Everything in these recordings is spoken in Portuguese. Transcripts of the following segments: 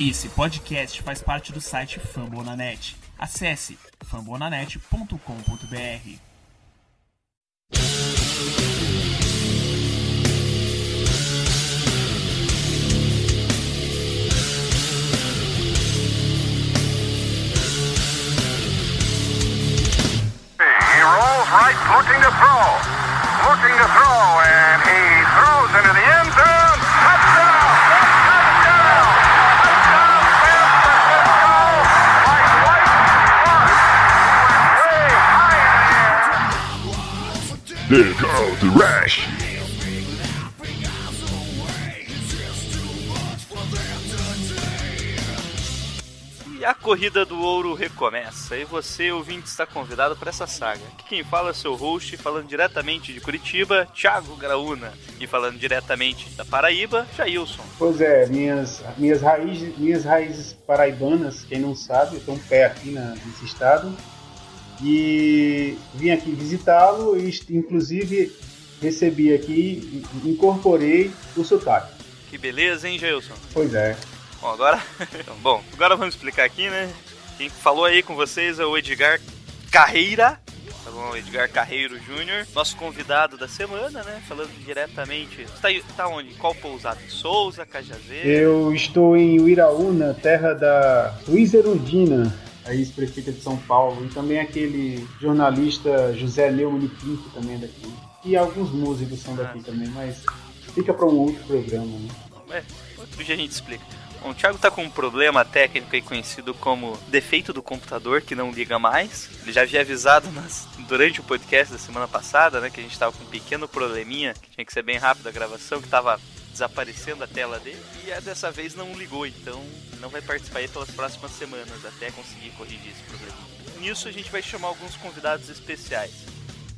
Esse podcast faz parte do site Fambonanet. Acesse fambonanet.com.br. Right, looking to throw. Looking to throw, and he throws into the end zone. The the rush. E a corrida do ouro recomeça. E você, ouvinte, está convidado para essa saga. Aqui quem fala é seu host, falando diretamente de Curitiba, Thiago Graúna. E falando diretamente da Paraíba, Jailson. Pois é, minhas, minhas, raízes, minhas raízes paraibanas, quem não sabe, um pé aqui na, nesse estado. E vim aqui visitá-lo e, inclusive, recebi aqui, incorporei o sotaque. Que beleza, hein, Jailson? Pois é. Bom, agora. Então, bom, agora vamos explicar aqui, né? Quem falou aí com vocês é o Edgar Carreira. Tá bom, Edgar Carreiro Júnior, nosso convidado da semana, né? Falando diretamente. Tá, aí- tá onde? Qual pousada? Souza, Cajazeiro? Eu estou em Uiraúna, terra da Luiz Erundina, a ex-prefeita de São Paulo, e também aquele jornalista José Neumann Pinto também daqui. E alguns músicos são daqui também, mas fica para um outro programa, né? É, outro dia a gente explica. Bom, o Thiago tá com um problema técnico aí conhecido como defeito do computador que não liga mais. Ele já havia avisado nas- durante o podcast da semana passada, né, que a gente tava com um pequeno probleminha, que tinha que ser bem rápido a gravação, que tava desaparecendo a tela dele. E é, dessa vez não ligou, então não vai participar aí pelas próximas semanas até conseguir corrigir esse problema. Nisso a gente vai chamar alguns convidados especiais.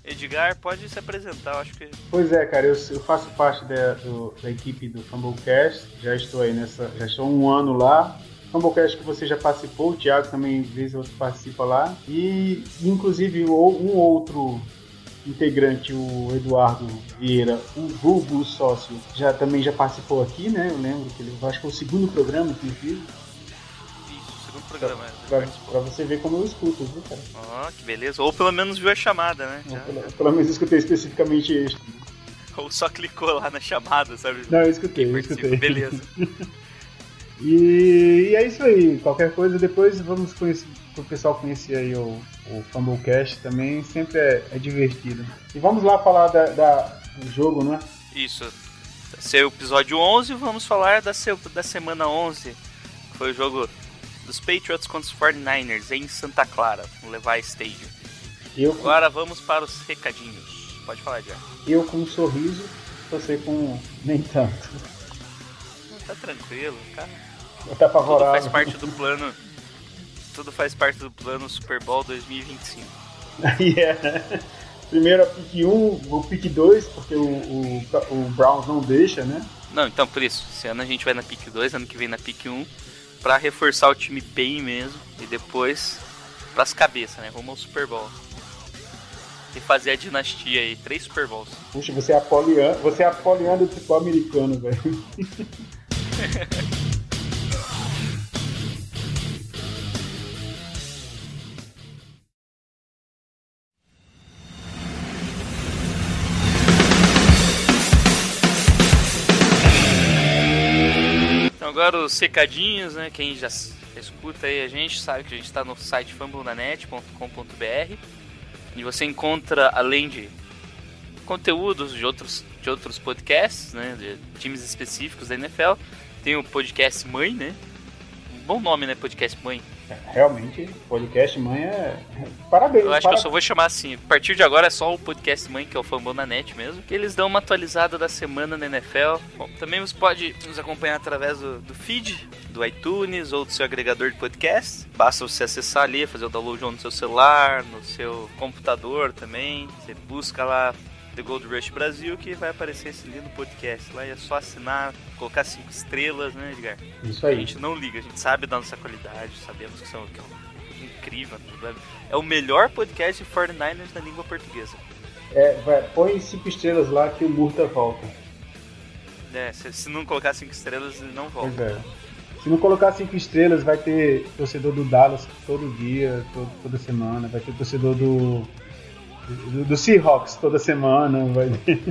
Edgar, pode se apresentar, acho que Pois é, cara, eu, eu faço parte da, do- da equipe do Fumblecast, já estou aí nessa, já estou um ano lá. Fumblecast que você já participou, o Thiago também vez ou outra participa lá. E inclusive um outro integrante, o Eduardo Vieira, o Vulgo sócio, já também já participou aqui, né? Eu lembro que ele, acho que foi o segundo programa, inclusive, isso, o segundo programa. né? pra, pra você ver como eu escuto, viu, cara? Ó, que beleza. Ou pelo menos viu a chamada, né? Pelo, pelo menos escutei especificamente este. Ou só clicou lá na chamada, sabe? Não, eu escutei, eu escutei. Beleza. E, e é isso aí. Qualquer coisa, depois vamos conhecer, pro pessoal conhecer aí o, o Fumblecast também. Sempre é, é divertido. E vamos lá falar da, da- do jogo, né? Isso. Esse é o episódio 11. Vamos falar da, se- da semana 11. Que foi o jogo dos Patriots contra os 49ers em Santa Clara, no Levi Stadium. Eu, com- Agora vamos para os recadinhos. Pode falar, já. eu com um sorriso, você com nem tanto. Tá tranquilo, cara. Tá Tudo faz apavorado. parte do plano. Tudo faz parte do plano Super Bowl 2025. Aí é. Primeiro a pick 1, o pick 2, porque o, o, o Browns não deixa, né? Não, então por isso, esse ano a gente vai na pick 2, ano que vem na pick 1, pra reforçar o time bem mesmo e depois pras cabeças, né? Rumo ao Super Bowl. E fazer a dinastia aí, três Super Bowls. Puxa, você é apoliano, você é apoliano do futebol americano, velho. agora os secadinhos, né? Quem já escuta aí a gente sabe que a gente tá no site fambonanet.com.br e você encontra, além de conteúdos de outros, de outros podcasts, né? De times específicos da NFL, tem o podcast Mãe, né? Um bom nome, né? Podcast Mãe. Realmente, podcast mãe é. Parabéns. Eu acho que para- eu só vou chamar assim. A partir de agora é só o podcast mãe, que é o Fambonanet mesmo. Que eles dão uma atualizada da semana na NFL. Bom, também você pode nos acompanhar através do, do feed, do iTunes ou do seu agregador de podcast. Basta você acessar ali, fazer o download no seu celular, no seu computador também. Você busca lá The Gold Rush Brasil que vai aparecer esse lindo podcast. Lá é só assinar, colocar cinco estrelas, né, Edgar? Isso A aí. gente não liga, a gente sabe da nossa qualidade, sabemos que são que é um- incrível. É o melhor podcast de 49ers na língua portuguesa. É, vai, põe cinco estrelas lá que o Murta volta. É, se, se não colocar cinco estrelas, ele não volta. Pois é. Se não colocar cinco estrelas, vai ter torcedor do Dallas todo dia, todo, toda semana. Vai ter torcedor do, do, do Seahawks toda semana. Vai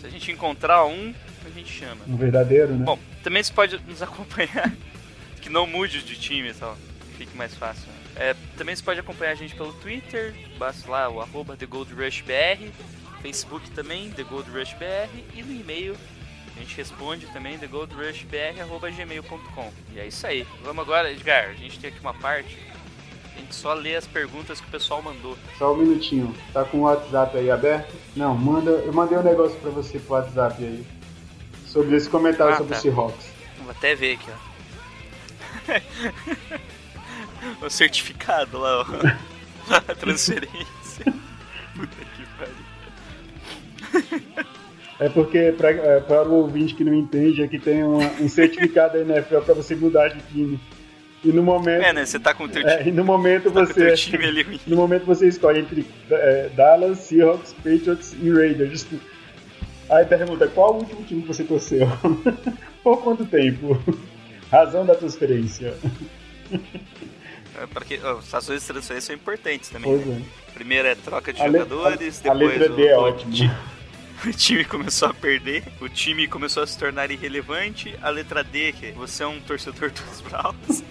Se a gente encontrar um, a gente chama. um verdadeiro, né? Bom, também você pode nos acompanhar. que não mude de time e tal. Fique mais fácil. né? É, também você pode acompanhar a gente pelo Twitter, basta lá o arroba TheGoldRushBR, Facebook também, TheGoldRushBR, e no e-mail a gente responde também, TheGoldRushBR.gmail.com. E é isso aí. Vamos agora, Edgar, a gente tem aqui uma parte, gente só lê as perguntas que o pessoal mandou. Só um minutinho. Tá com o WhatsApp aí aberto? Não, manda. Eu mandei um negócio pra você pro WhatsApp aí. Sobre esse comentário Ah, sobre tá. o Seahawks. Vou até ver aqui, ó. o certificado lá, ó. A transferência. Puta que pariu. É porque, pra, é, para o ouvinte que não entende, aqui tem uma- um certificado da NFL pra você mudar de time. E no momento. É, né? Você tá com o teu, é, time, e no momento tá com o você. teu time ali. No momento você escolhe entre é, Dallas, Seahawks, Patriots e Raiders. Aí pergunta, qual o último time que você torceu? Por quanto tempo? Razão da transferência. É, Porque ó, as ações de transferência são importantes também. Pois né? é. Primeiro é troca de A jogadores, a- a depois letra o, D é o ótima. ti- o time começou a perder, o time começou a se tornar irrelevante. A letra D, que você é um torcedor dos Browns.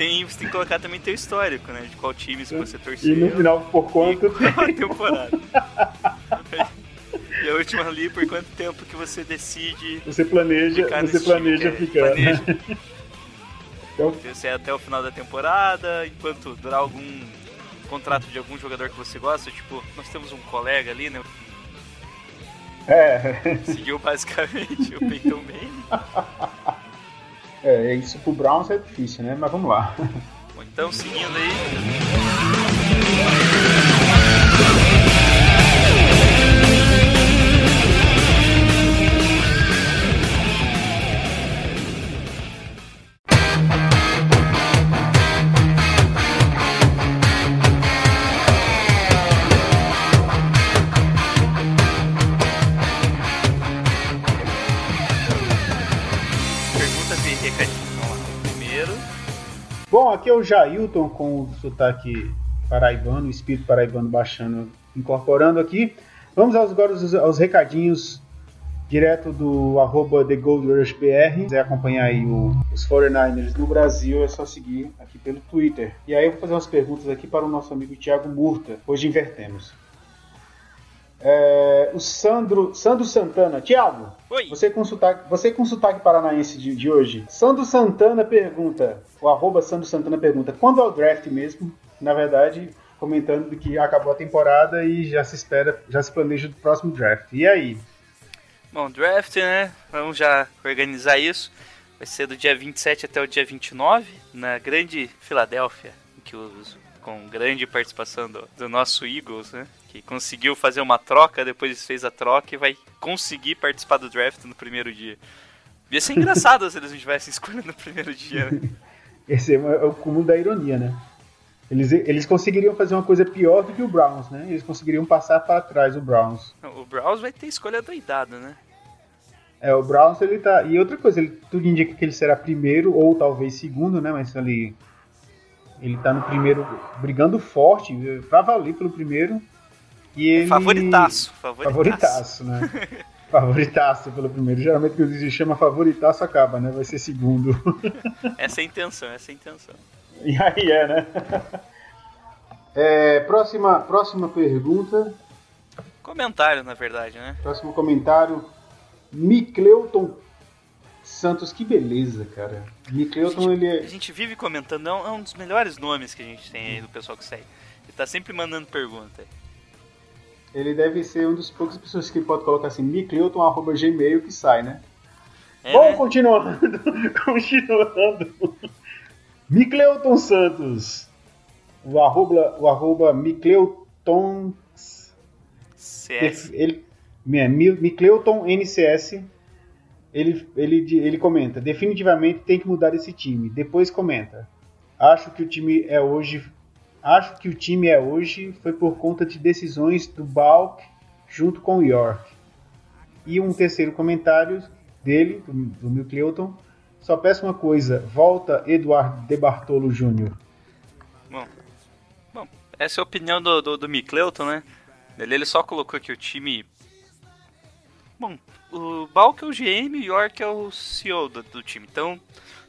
Tem, você tem que colocar também teu histórico, né? De qual time que você torceu. E no final, por quanto tempo? temporada. E a última ali, por quanto tempo que você decide Você planeja, ficar você time, planeja que é- ficar. planeja. Então, Se é até o final da temporada, enquanto durar algum contrato de algum jogador que você gosta, tipo, nós temos um colega ali, né? é, Seguiu basicamente o Peyton Manning. é, isso pro Browns é difícil, né? Mas vamos lá. Então, seguindo aí. Bom, aqui é o Jailton com o sotaque paraibano, o espírito paraibano baixando, incorporando aqui. Vamos aos, agora aos, aos recadinhos direto do arroba TheGoldRushBR. Se quiser acompanhar aí o- os 49ers no Brasil, é só seguir aqui pelo Twitter. E aí eu vou fazer umas perguntas aqui para o nosso amigo Thiago Murta. Hoje invertemos. É, o Sandro, Sandro Santana. Thiago, Oi. você com sotaque, você com sotaque paranaense de, de hoje. Sandro Santana pergunta, o arroba Sandro Santana pergunta, quando é o draft mesmo? Na verdade, comentando que acabou a temporada e já se espera, já se planeja o próximo draft. E aí? Bom, draft, né? Vamos já organizar isso. Vai ser do dia 27 até o dia 29, na grande Filadélfia, que os, com grande participação do, do nosso Eagles, né? Que conseguiu fazer uma troca, depois fez a troca e vai conseguir participar do draft no primeiro dia. Ia ser engraçado se eles não tivessem escolha no primeiro dia, né? Esse é o cúmulo da ironia, né? Eles, eles conseguiriam fazer uma coisa pior do que o Browns, né? Eles conseguiriam passar para trás o Browns. O Browns vai ter escolha doidada, né? É, o Browns ele tá. E outra coisa, ele, tudo indica que ele será primeiro ou talvez segundo, né? Mas ali. Ele tá no primeiro, brigando forte, pra valer pelo primeiro. E ele. Favoritaço, favoritaço. Favoritaço, né? favoritaço pelo primeiro. Geralmente quando se chama favoritaço acaba, né? Vai ser segundo. Essa é a intenção, essa é a intenção. e aí é, né? É, próxima, próxima pergunta. Comentário, na verdade, né? Próximo comentário. Micleuton Santos, que beleza, cara. Micleuton, ele A é. gente vive comentando, é um, é um dos melhores nomes que a gente tem aí do pessoal que segue. Ele tá sempre mandando pergunta. Ele deve ser um dos poucas pessoas que pode colocar assim, micleuton.gmail que sai, né? É, Bom, né? continuando. continuando. Micleuton Santos. O arroba, o arroba Micleuton. CS. Ele, Mi- Micleuton NCS. Ele, ele, ele comenta: definitivamente tem que mudar esse time. Depois comenta: acho que o time é hoje. Acho que o time é hoje foi por conta de decisões do Balk junto com o York. E um terceiro comentário dele, do, do. Só peço uma coisa, volta Eduardo De Bartolo Jr. Bom, bom, essa é a opinião do, do, do né? Ele, ele só colocou que o time... Bom, o Balk é o GM e o York é o CEO do, do time. Então,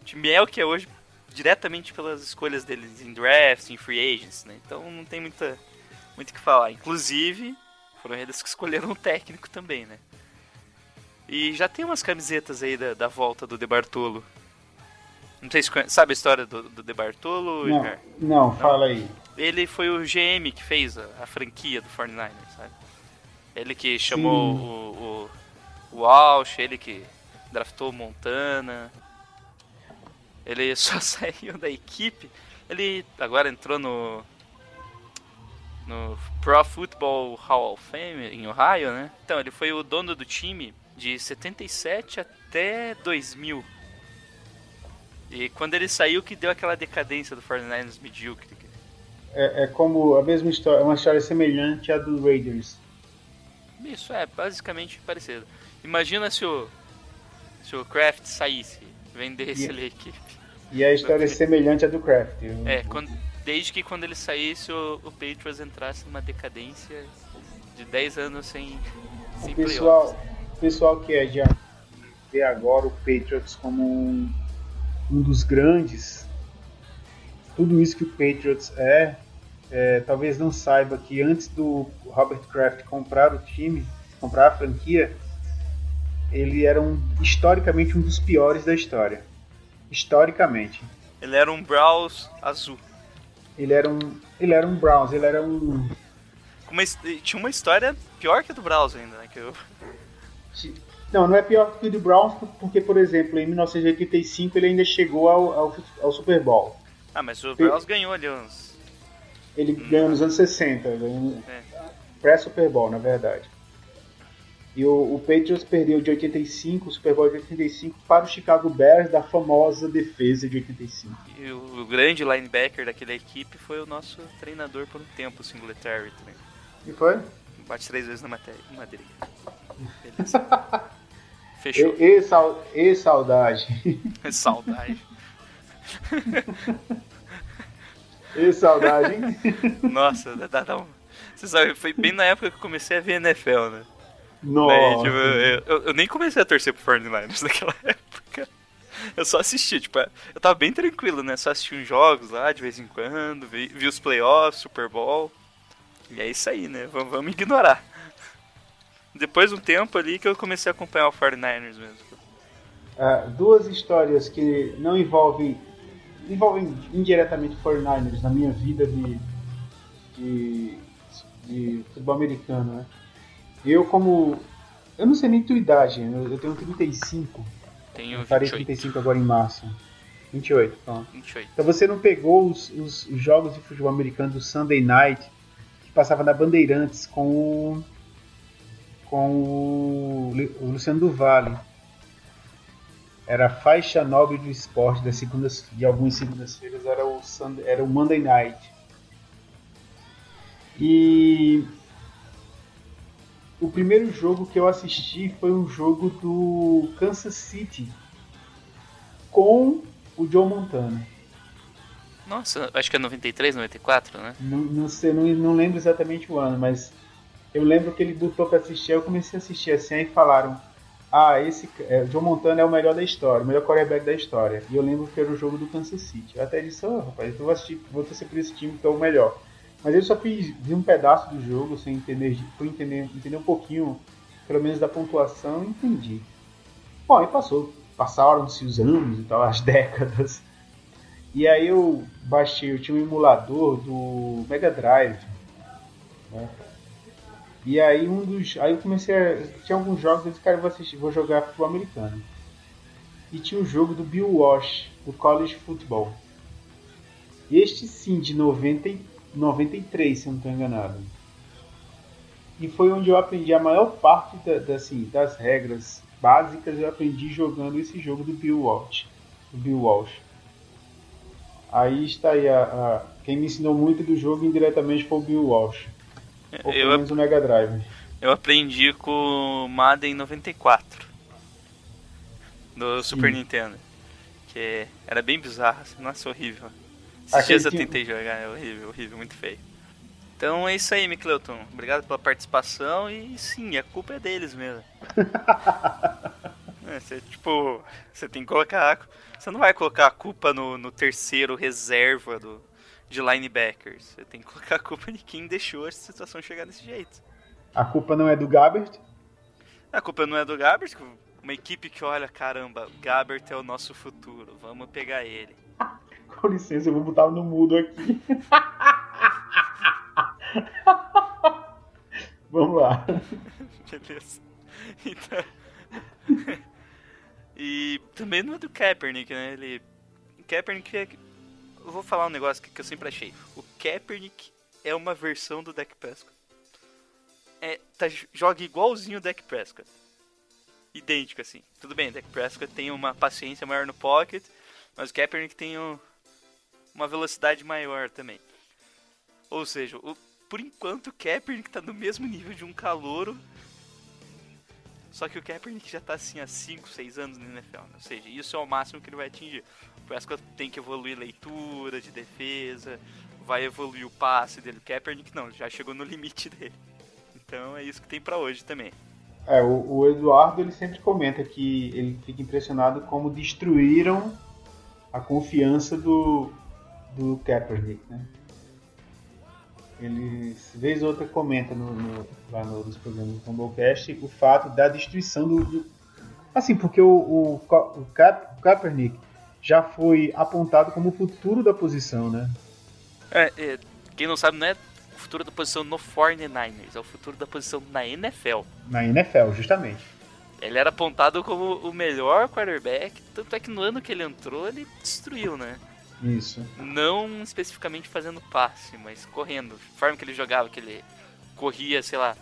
o time é o que é hoje diretamente pelas escolhas deles em drafts, em free agents, né? Então não tem muita muito o que falar. Inclusive, foram eles que escolheram o técnico também, né? E já tem umas camisetas aí da, da volta do De Bartolo. Não sei se sabe a história do, do De Bartolo? Não, Edgar? não, fala aí. Ele foi o GM que fez a, a franquia do 49ers, sabe? Ele que chamou Sim. o, o, o Walsh, ele que draftou o Montana. Ele só saiu da equipe. Ele agora entrou no no Pro Football Hall of Fame em Ohio, né? Então, ele foi o dono do time de 77 até 2000. E quando ele saiu que deu aquela decadência do 49ers medíocre. É, é como a mesma história, uma história semelhante à do Raiders. Isso é basicamente parecido. Imagina se o se o Kraft saísse, vendesse E- ali a equipe. E a história é semelhante à do Kraft. Eu- É, quando, desde que quando ele saísse o, o Patriots entrasse numa decadência de 10 anos sem, sem o pessoal, playoffs. o pessoal que é de vê agora o Patriots como um, um dos grandes. Tudo isso que o Patriots é, é, talvez não saiba que antes do Robert Kraft comprar o time, comprar a franquia, ele era um, historicamente um dos piores da história. Historicamente. Ele era um Browns azul. Ele era um, ele era um Browns, ele era um uma tinha uma história pior que a do Browns ainda, né? Que eu, Não, não é pior que o do Browns, porque, por exemplo, em 1985 ele ainda chegou ao, ao, ao Super Bowl. ah, mas o Browns ganhou ali uns. Ele ganhou nos anos 60, ganhou É. pré-Super Bowl, na verdade. E o, o Patriots perdeu de 85, o Super Bowl de 85, para o Chicago Bears da famosa defesa de 85. E o, o grande linebacker daquela equipe foi o nosso treinador por um tempo, o Singletary também. E foi? Bate três vezes na matéria, madeira. Beleza. Fechou. E, e, sal, e saudade. Saudade. E saudade, hein? Nossa, dá, dá, dá um. Você sabe, foi bem na época que eu comecei a ver NFL, né? Daí, Nossa. tipo, eu, eu- eu nem comecei a torcer pro 49ers naquela época. Eu só assisti, tipo, eu tava bem tranquilo, né? Só assisti uns jogos lá de vez em quando, vi, vi os playoffs, Super Bowl. E é isso aí, né? Vamos, vamos ignorar. Depois de um tempo ali que eu comecei a acompanhar o 49ers mesmo. Ah, duas histórias que não envolvem envolvem indiretamente 49ers na minha vida de, de, de futebol americano, né? Eu como eu não sei nem tua idade, eu, tenho 35, Tenho eu farei 28. 35 agora em março. 28, pronto. 28. Então você não pegou os, os jogos de futebol americano do Sunday Night que passava na Bandeirantes com o, com o Luciano do Vale. Era a faixa nobre do esporte das segundas, de algumas segundas-feiras era o Sunday, era o Monday Night. E o primeiro jogo que eu assisti foi um jogo do Kansas City com o Joe Montana. Nossa, acho que é 93, 94, né? Não, não sei, não, não lembro exatamente o ano, mas eu lembro que ele botou pra assistir, aí eu comecei a assistir assim, aí falaram, ah, esse é, Joe Montana é o melhor da história, o melhor quarterback da história. E eu lembro que era o jogo do Kansas City. Eu até disse, oh, rapaz, eu vou assistir, vou torcer por esse time que é o melhor. Mas eu só fiz, vi um pedaço do jogo, sem entender, fui entender, entender um pouquinho, pelo menos da pontuação, e entendi. Bom, aí passou, passaram-se os anos e tal, as décadas. E aí eu baixei, eu tinha um emulador do Mega Drive. né? E aí um dos. Aí eu comecei a. Tinha alguns jogos, eu disse, cara, eu vou assistir, vou jogar futebol americano. E tinha o jogo do Bill Walsh, do College Football. Este sim, de 90, e- 93, se eu não estou enganado. E foi onde eu aprendi a maior parte da, da, assim, das regras básicas, eu aprendi jogando esse jogo do Bill Walsh. Do Bill Walsh. Aí está aí a, a- quem me ensinou muito do jogo indiretamente foi o Bill Walsh. Ou pelo Eu, menos o Mega Drive. eu aprendi com o Madden 94. No Super Nintendo. Que era bem bizarro, assim, nossa, horrível. Esses dias eu tentei jogar, é horrível, horrível, muito feio. Então é isso aí, Micleuton. Obrigado pela participação e sim, a culpa é deles mesmo. É, você, tipo, você tem que colocar. Você não vai colocar a culpa no, no terceiro reserva do, de linebackers. Você tem que colocar a culpa de quem deixou a situação chegar desse jeito. A culpa não é do Gabbert. A culpa não é do Gabbert, uma equipe que olha, caramba, Gabbert é o nosso futuro, vamos pegar ele. Com licença, eu vou botar no mudo aqui. Vamos lá. Beleza. Então. e também não é do Kaepernick, né? Ele. Kaepernick é. Eu vou falar um negócio que, eu sempre achei. O Kaepernick é uma versão do Dak Prescott. É, tá, joga igualzinho o Dak Prescott. Idêntico assim. Tudo bem, o Dak Prescott tem uma paciência maior no pocket, mas o Kaepernick tem um- uma velocidade maior também. Ou seja, o, por enquanto o Kaepernick tá no mesmo nível de um calouro. Só que o Kaepernick já tá assim há 5, 6 anos no NFL. né? Ou seja, isso é o máximo que ele vai atingir. O Prescott tem que evoluir leitura de defesa, vai evoluir o passe dele. O Kaepernick não, já chegou no limite dele. Então é isso que tem pra hoje também. É, o, o Eduardo ele sempre comenta que ele fica impressionado como destruíram a confiança do, do Kaepernick, né? Ele, vez ou outra, comenta no, no- lá no, nos programas do Tumblecast o fato da destruição do. do- assim, porque o, o, o, Ka- o Kaepernick já foi apontado como o futuro da posição, né? É, é, quem não sabe, não é o futuro da posição no 49ers, é o futuro da posição na NFL. Na NFL, justamente. Ele era apontado como o melhor quarterback, tanto é que no ano que ele entrou, ele destruiu, né? Isso. Não especificamente fazendo passe, mas correndo. A forma que ele jogava, que ele corria, sei lá,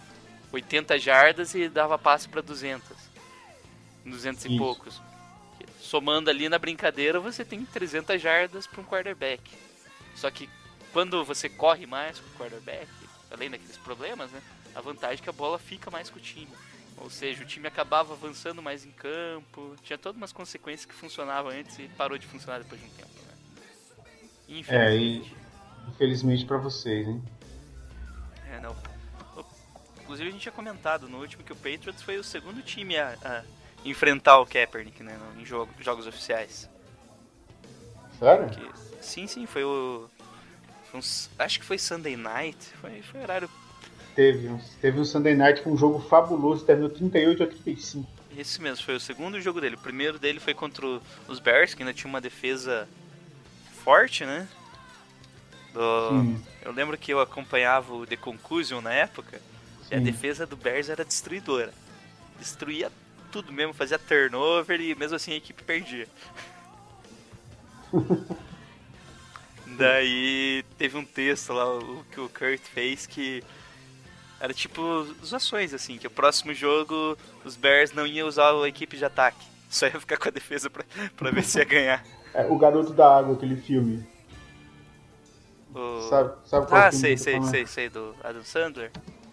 80 jardas e dava passe pra 200. 200 e Isso. poucos. Somando ali na brincadeira, você tem 300 jardas para um quarterback. Só que quando você corre mais com o quarterback, além daqueles problemas, né? A vantagem é que a bola fica mais com o time. Ou seja, o time acabava avançando mais em campo. Tinha todas umas consequências que funcionavam antes e parou de funcionar depois de um tempo, né? É, e Infelizmente. infelizmente pra vocês, hein? É, não. Inclusive a gente tinha comentado no último que o Patriots foi o segundo time a, a enfrentar o Kaepernick, né, em jogo- jogos oficiais. Sério? Que, sim, sim, foi o foi uns- acho que foi Sunday Night, foi, foi horário Teve um, teve um Sunday Night com um jogo fabuloso, terminou 38 a 35. esse mesmo, foi o segundo jogo dele. O primeiro dele foi contra os Bears, que ainda tinha uma defesa forte, né? Do- Sim. eu lembro que eu acompanhava o The Conclusion na época. E a Sim. defesa do Bears era destruidora. Destruía tudo mesmo, fazia turnover e mesmo assim a equipe perdia. Daí teve um texto lá o que o Kurt fez que era tipo zoações assim, que o próximo jogo os Bears não iam usar a equipe de ataque. Só ia ficar com a defesa pra, pra ver se ia ganhar. É, o Garoto da Água, aquele filme. O- Sabe, sabe qual Ah, filme sei, sei, sei, sei, do Adam Sandler.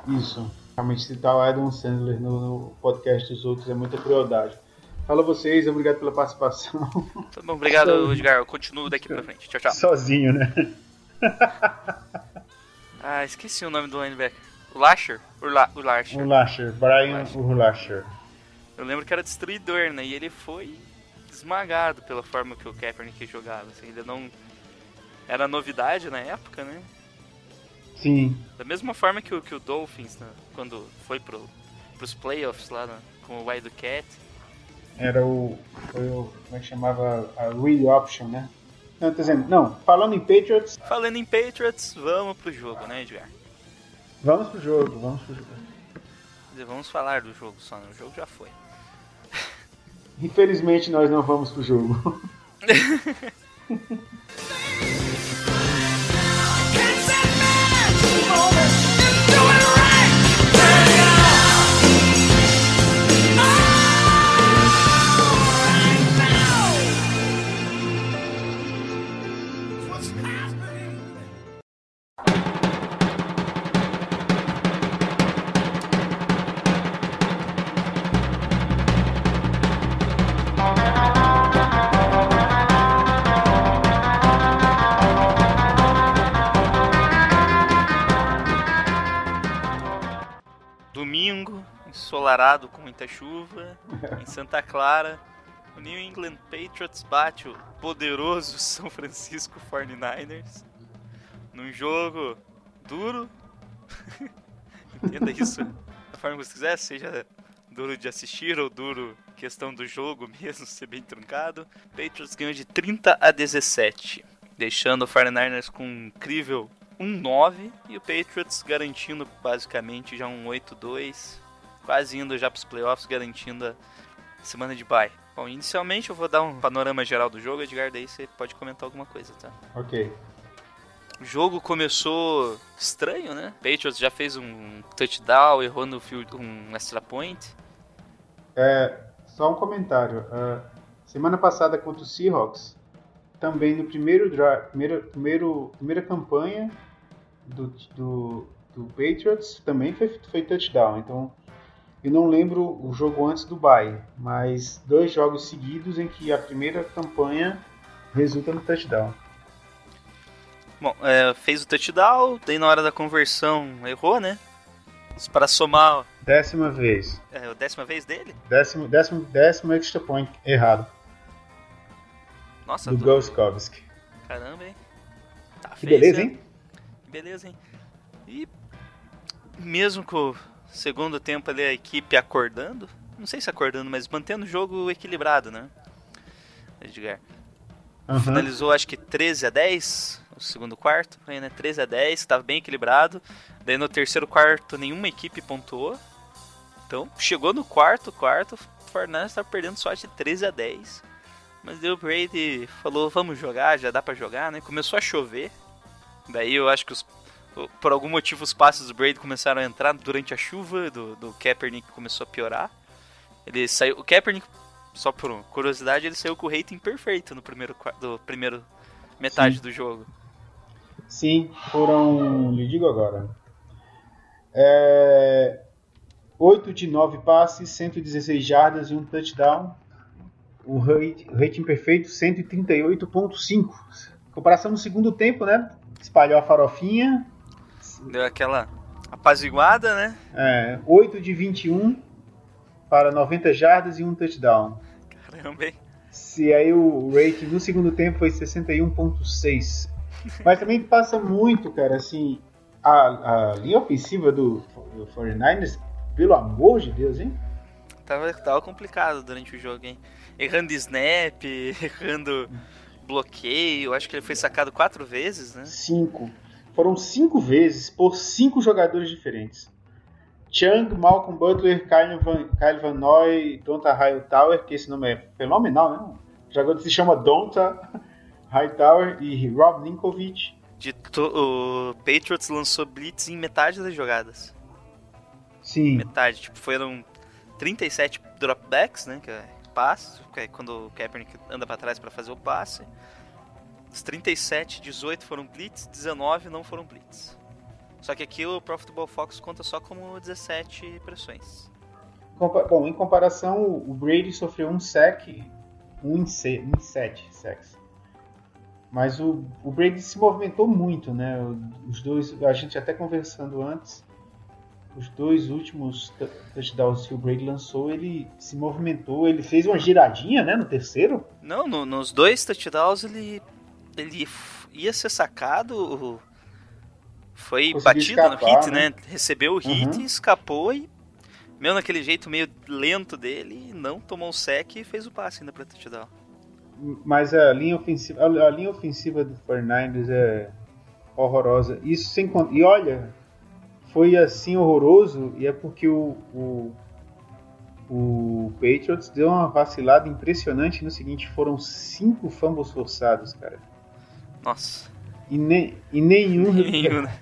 Isso. Realmente citar o Adam Sandler no, no podcast dos outros é muita crueldade. Fala vocês, obrigado pela participação. Tá bom, obrigado, Sou- Edgar. Eu continuo daqui pra frente. Tchau, tchau. Sozinho, né? Ah, esqueci o nome do linebacker. O Lasher? Urla, o Lasher. Urlacher, Brian Urlacher. Urlacher. Eu lembro que era destruidor, né? E ele foi esmagado pela forma que o Kaepernick jogava. Assim, ainda não. Era novidade na época, né? Sim, Da mesma forma que o, que o Dolphins, né? quando foi pro, pros playoffs lá né? com o Wildcat. era o. Foi o. Como é que chamava? A Read Option, né? Não, tô dizendo. Não, falando em Patriots, Falando em Patriots, vamos pro jogo, né, Edgar? vamos pro jogo, vamos pro jogo. Vamos falar do jogo só, né? O jogo já foi. Infelizmente nós não vamos pro jogo. ensolarado com muita chuva, em Santa Clara. O New England Patriots bate o poderoso São Francisco 49ers num jogo duro. Entenda isso da forma que você quiser, seja duro de assistir ou duro questão do jogo mesmo, ser bem truncado. Patriots ganhou de 30 a 17, deixando o 49ers com um incrível 1-9 e o Patriots garantindo basicamente já um 8-2, quase indo já para os playoffs, garantindo a semana de bye. Bom, inicialmente eu vou dar um panorama geral do jogo, Edgar, daí você pode comentar alguma coisa, tá? Ok. O jogo começou estranho, né? Patriots já fez um touchdown, errou no field, um extra point. É, só um comentário. Uh, semana passada contra o Seahawks, também no primeiro drive, primeiro, primeiro, primeira campanha do, do, do Patriots, também foi, foi touchdown. Então, eu não lembro o jogo antes do bye, mas dois jogos seguidos em que a primeira campanha resulta no touchdown. Bom, é, fez o touchdown, daí na hora da conversão errou, né? Para somar. Décima vez. É a décima vez dele? Décimo, décimo, décimo extra point errado. Nossa, do do... Goskowski. Caramba, hein? Tá que beleza, hein? Beleza, hein? E mesmo com segundo tempo ali a equipe acordando, não sei se acordando, mas mantendo o jogo equilibrado, né? Edgar. Uhum. Finalizou acho que 13 a 10 o segundo quarto, foi, né? 13 a 10, estava bem equilibrado. Daí no terceiro quarto nenhuma equipe pontuou. Então chegou no quarto quarto, o Fernandes estava perdendo só de 13 a 10. Mas daí o Brady falou, vamos jogar, já dá para jogar, né? Começou a chover. Daí eu acho que os, por algum motivo os passes do Brady começaram a entrar durante a chuva, do, do Kaepernick começou a piorar. Ele saiu, o Kaepernick, só por curiosidade, ele saiu com o rating perfeito no primeiro do primeiro metade Sim. do jogo. Sim, foram. lhe digo agora. É, 8 de 9 passes, 116 jardas e um touchdown. O rating perfeito 138.5. Comparação no segundo tempo, né? Espalhou a farofinha. Deu aquela apaziguada, né? É, 8 de 21 para 90 jardas e um touchdown. Caramba, hein? Se aí o rating no segundo tempo foi 61.6. Mas também passa muito, cara, assim, a, a linha ofensiva do, do 49ers, pelo amor de Deus, hein? Tava, tava complicado durante o jogo, hein? Errando snap, errando bloqueio. Acho que ele foi sacado quatro vezes, né? Cinco. Foram cinco vezes por cinco jogadores diferentes. Chung, Malcolm Butler, Kyle Van, Kyle Van Noy, Donta Hightower, que esse nome é fenomenal, né? O jogador se chama Donta Hightower e Rob to- o Patriots lançou blitz em metade das jogadas. Sim, Metade, tipo, foram 37 dropbacks, né? Que é passe, que é quando o Kaepernick anda pra trás pra fazer o passe. Os 37, 18 foram blitz, 19 não foram blitz. Só que aqui o Pro Football Focus conta só como 17 pressões. Bom, em comparação, o Brady sofreu um sec, um em, se, um em sete sacks. Mas o, o Brady se movimentou muito, né? Os dois, a gente até conversando antes, os dois últimos touchdowns que o Brady lançou, ele se movimentou, ele fez uma giradinha, né, no terceiro. Não, no- nos dois touchdowns ele, ele ia ser sacado, o- foi Conseguiu batido no escapar, hit, né? né? Recebeu o hit, Uhum. escapou e, mesmo naquele jeito meio lento dele, não tomou um sec e fez o passe ainda pra touchdown. Mas a linha ofensiva, a, linha ofensiva do 49ers é horrorosa. Isso sem e olha, foi assim horroroso e é porque o, o o Patriots deu uma vacilada impressionante no seguinte, foram cinco fumbles forçados, cara. Nossa, E, ne, e nenhum, nenhum, né?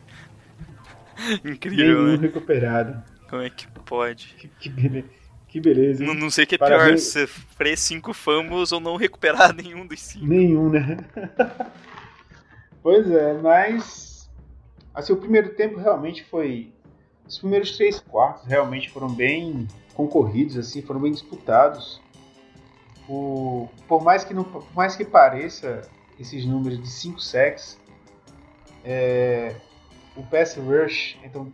Incrível, nenhum né? recuperado. Como é que pode? Que, que, bele- que beleza. Não, não sei o que é Parabéns. pior, sofrer cinco fumbles ou não recuperar nenhum dos cinco. Nenhum, né? pois é, mas assim, o primeiro tempo realmente foi. Os primeiros três quartos realmente foram bem concorridos, assim, foram bem disputados. O, por mais que não, por mais que pareça esses números de 5 sacks, é, o pass rush, então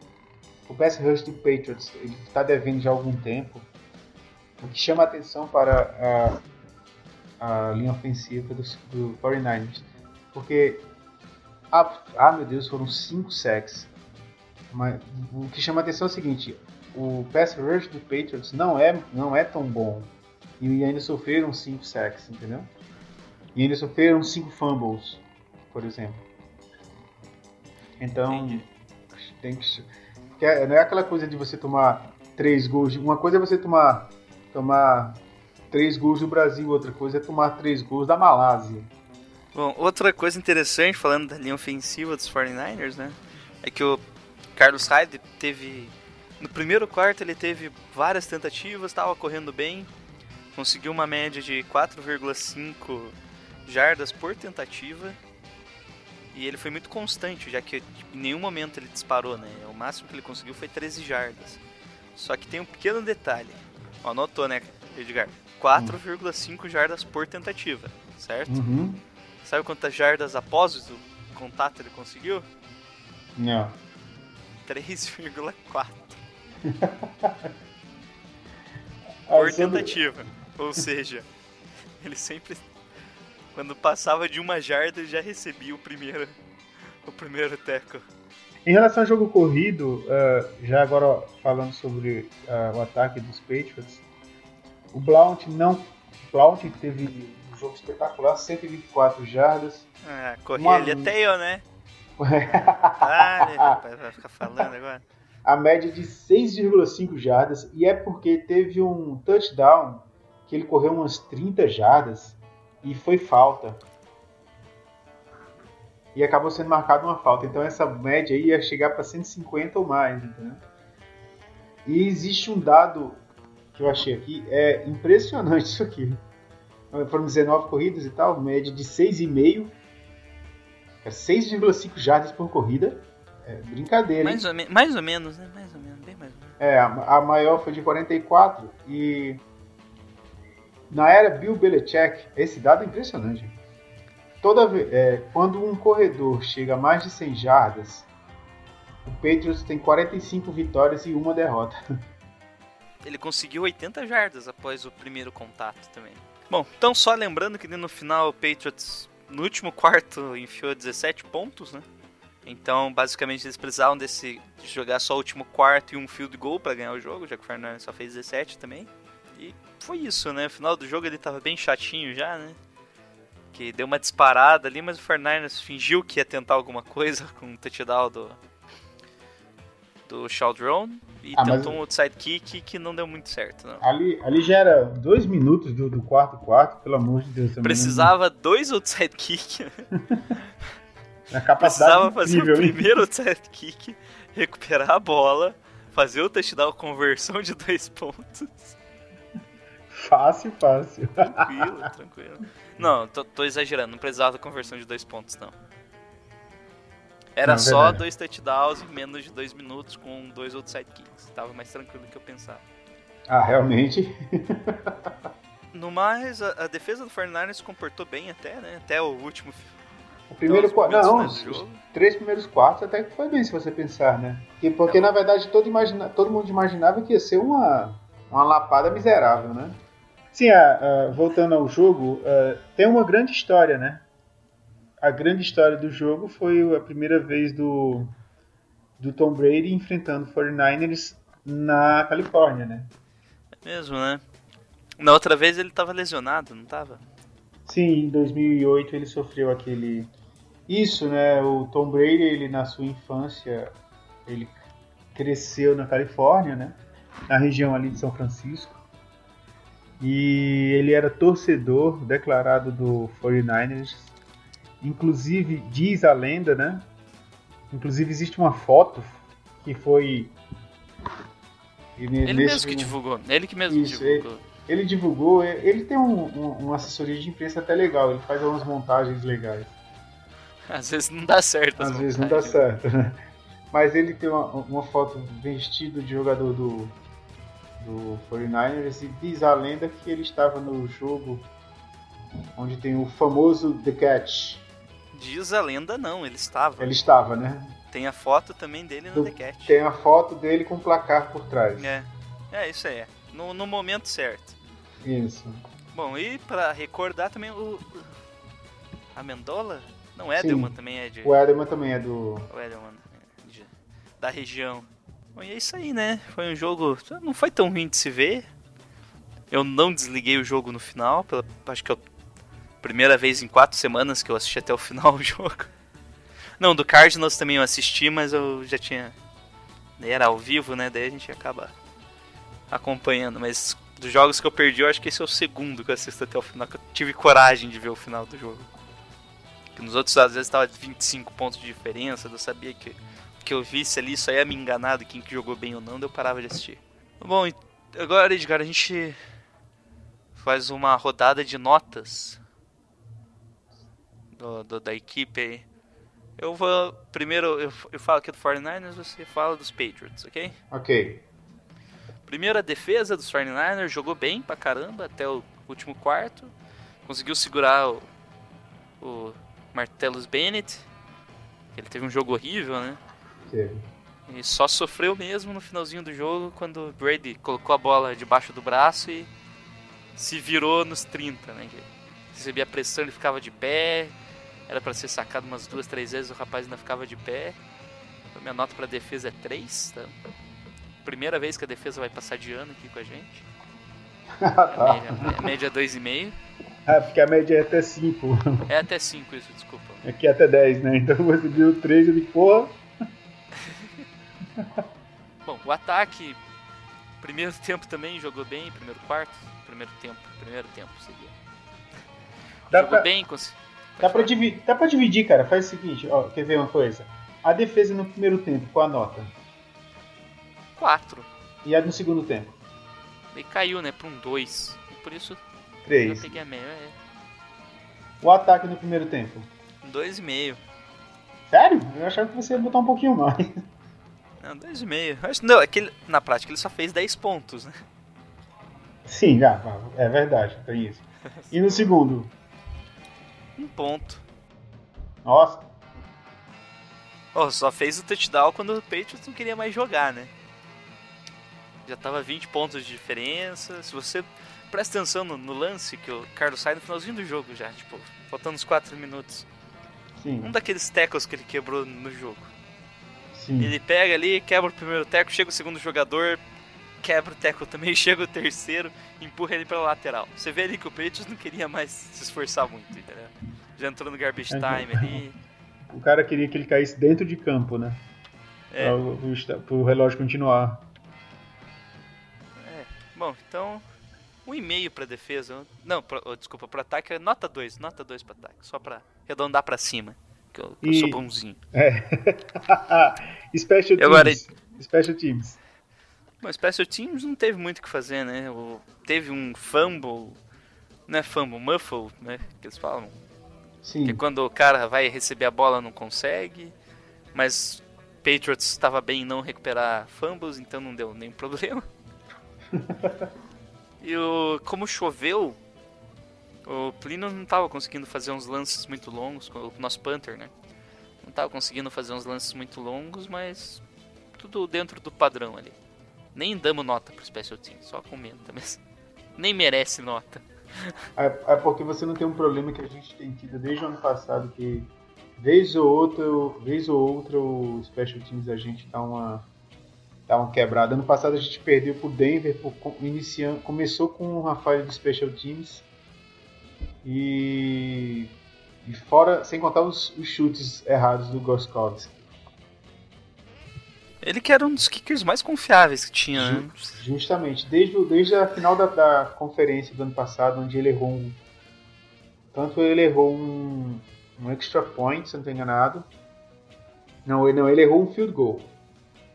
o pass rush do Patriots ele está devendo já há algum tempo. O que chama a atenção para a, a linha ofensiva do, do 49ers. Porque, ah, ah meu Deus, foram 5 sacks. Mas o que chama a atenção é o seguinte: o pass rush do Patriots não é, não é tão bom. E ainda sofreram 5 sacks, entendeu? E ainda sofreram 5 fumbles, por exemplo. Então, Entendi. tem que. Não é aquela coisa de você tomar 3 gols. Uma coisa é você tomar, tomar 3 gols do Brasil, outra coisa é tomar 3 gols da Malásia. Bom, outra coisa interessante, falando da linha ofensiva dos 49ers, né? É que o Carlos Hyde teve. No primeiro quarto ele teve várias tentativas, estava correndo bem, conseguiu uma média de 4,5 jardas por tentativa. E ele foi muito constante, já que em nenhum momento ele disparou, né? O máximo que ele conseguiu foi 13 jardas. Só que tem um pequeno detalhe. Anotou, né, Edgar? 4,5 jardas por tentativa, certo? Uhum. Sabe quantas jardas após o contato ele conseguiu? Não. 3,4. por tentativa. Ou seja, ele sempre quando passava de uma jarda já recebia o primeiro o primeiro teco. Em relação ao jogo corrido, uh, já agora falando sobre uh, o ataque dos Patriots, o Blount não. Blount teve um jogo espetacular, 124 jardas. Ah, corria ele até eu, né? ah, vai ficar falando agora. A média de 6,5 jardas, e é porque teve um touchdown que ele correu umas 30 jardas e foi falta. E acabou sendo marcado uma falta. Então essa média aí ia chegar para 150 ou mais, entendeu? E existe um dado que eu achei aqui, é impressionante isso aqui. Foram 19 corridas e tal, média de 6,5. É 6,5 jardas por corrida. É brincadeira, mais ou, mais ou menos, né? Mais ou menos, bem mais ou menos. É, a, a maior foi de 44 e na era Bill Belichick, esse dado é impressionante. Toda é, quando um corredor chega a mais de 100 jardas, o Patriots tem 45 vitórias e uma derrota. Ele conseguiu 80 jardas após o primeiro contato também. Bom, então só lembrando que no final o Patriots no último quarto enfiou 17 pontos, né? Então, basicamente, eles precisavam desse de jogar só o último quarto e um field goal para ganhar o jogo, já que o Fernandes só fez 17 também. E foi isso, né? No final do jogo ele tava bem chatinho já, né? Que deu uma disparada ali, mas o Fernandes fingiu que ia tentar alguma coisa com o touchdown do, do Shaldron e ah, tentou um outside kick que não deu muito certo. Não. Ali, ali já era dois minutos do, do quarto quarto, pelo amor de Deus. Precisava não... dois outside kick. Precisava fazer incrível, o primeiro outside kick, recuperar a bola, fazer o touchdown conversão de dois pontos Fácil, fácil. Tranquilo, tranquilo. Não, tô, tô, exagerando, não precisava da conversão de dois pontos, não. Era não, só verdade. dois touchdowns em menos de dois minutos com dois outros sidekicks. Tava mais tranquilo do que eu pensava. Ah, realmente? no mais, a, a defesa do Fernandes se comportou bem até, né? Até o último. O primeiro quarto. Não, os, os, três primeiros quartos até que foi bem, se você pensar, né? Porque, porque é. na verdade todo, imagina, todo mundo imaginava que ia ser uma, uma lapada miserável, né? Sim, uh, voltando ao jogo, tem uma grande história, né? A grande história do jogo foi a primeira vez do, do Tom Brady enfrentando 49ers na Califórnia, né? É mesmo, né? Na outra vez ele estava lesionado, não estava? Sim, em 2008 ele sofreu aquele... Isso, né? O Tom Brady, ele na sua infância, ele cresceu na Califórnia, né? Na região ali de São Francisco. E ele era torcedor declarado do 49ers. Inclusive, diz a lenda, né? Inclusive, existe uma foto que foi. Ele mesmo que divulgou. Ele que mesmo Isso, divulgou. Ele, ele, divulgou. Ele tem um, um, uma assessoria de imprensa até legal. Ele faz algumas montagens legais. Às vezes não dá certo. Às vezes não dá certo. Né? Mas ele tem uma, uma foto vestido de jogador do, do 49ers e diz a lenda que ele estava no jogo onde tem o famoso The Catch. Diz a lenda não, ele estava. Ele estava, né? Tem a foto também dele no Do- The Cat. Tem a foto dele com o placar por trás. É, é isso aí. No, no momento certo. Isso. Bom, e pra recordar também o. A Mendola? Não, Sim. Edelman também é de. O Edelman também é do. O Edelman, é de- da região. Bom, e é isso aí, né? Foi um jogo. Não foi tão ruim de se ver. Eu não desliguei o jogo no final. Pela, acho que é a primeira vez em quatro semanas que eu assisti até o final o jogo. Não, do Cardinals também eu assisti, mas eu já tinha. Era ao vivo, né? Daí a gente acaba acompanhando. Mas dos jogos que eu perdi, eu acho que esse é o segundo que eu assisto até o final. Que eu tive coragem de ver o final do jogo. Que nos outros, às vezes, tava 25 pontos de diferença. Eu sabia que que eu visse ali só ia me enganar de quem que jogou bem ou não, eu parava de assistir. Bom, agora, Edgar, a gente faz uma rodada de notas do, do- da equipe aí. Eu vou. Primeiro eu, eu falo aqui do 49ers, você fala dos Patriots, ok? Ok. Primeiro a defesa dos 49ers jogou bem pra caramba até o último quarto. Conseguiu segurar o, o Martellus Bennett. Ele teve um jogo horrível, né? Teve. E só sofreu mesmo no finalzinho do jogo quando o Brady colocou a bola debaixo do braço e se virou nos 30, né? Recebia pressão, ele ficava de pé. Era pra ser sacado umas duas, três vezes, o rapaz ainda ficava de pé. Então, minha nota pra defesa é 3, tá? Primeira vez que a defesa vai passar de ano aqui com a gente. A média, a média é 2,5. Ah, porque a média é até 5. É até 5 isso, desculpa. Aqui é até 10, né? Então você deu 3 eu digo, porra. Bom, o ataque, primeiro tempo também jogou bem, primeiro quarto, primeiro tempo, primeiro tempo seria. Dá jogou pra, bem, cons... dá, pra dividir, dá pra dividir, cara. Faz o seguinte, ó, quer ver uma coisa? A defesa no primeiro tempo, qual a nota? 4. E a no segundo tempo? Ele caiu, né, pra um 2. Por isso eu 3. peguei a média. É, O ataque no primeiro tempo? um 2,5. Sério? Eu achava que você ia botar um pouquinho mais. Não, 2,5. Acho- Não, é que ele- na prática ele só fez 10 pontos, né? Sim, já, é verdade, tem isso. E no segundo? Um ponto. Nossa, Oh, só fez o touchdown quando o Patriots não queria mais jogar, né? Já tava 20 pontos de diferença. Se você presta atenção no, no lance que o Carlos sai no finalzinho do jogo já, tipo, faltando uns 4 minutos. Um sim, daqueles tackles que ele quebrou no jogo. Sim. Ele pega ali, quebra o primeiro tackle, chega o segundo jogador, quebra o tackle também, chega o terceiro, empurra ele pra lateral. Você vê ali que o Patriots não queria mais se esforçar muito, entendeu? Já entrou no garbage time ali. O cara queria que ele caísse dentro de campo, né? É. Pra o, pro relógio continuar. É, bom, então. Um e-mail pra defesa. Não, pra, oh, desculpa, pro ataque é nota 2. Nota 2 pro ataque. Só pra arredondar pra cima. Que eu, que eu E- sou bonzinho. É. Special E agora- Teams. Special Teams. Bom, Special Teams não teve muito o que fazer, né? O, teve um fumble. Não é fumble, muffle, né? Que eles falam. Sim. Que é quando o cara vai receber a bola não consegue. Mas Patriots estava bem em não recuperar fumbles, então não deu nenhum problema. e o, como choveu, o Plino não estava conseguindo fazer uns lances muito longos, o nosso Panther, né? Não estava conseguindo fazer uns lances muito longos, mas tudo dentro do padrão ali. Nem damos nota pro Special Team, só comenta mesmo. Nem merece nota. É, é porque você não tem um problema que a gente tem tido desde o ano passado, que vez ou outra, vez ou outra o Special Teams a gente dá uma, dá uma quebrada. Ano passado a gente perdeu pro Denver, por, iniciando, começou com o Rafael do Special Teams e, e fora, sem contar os, os chutes errados do Goskowski. Ele que era um dos kickers mais confiáveis que tinha, né? Justamente, desde, desde a final da, da conferência do ano passado, onde ele errou um. Tanto ele errou um, um extra point, se não estou enganado. Não, ele, não, ele errou um field goal.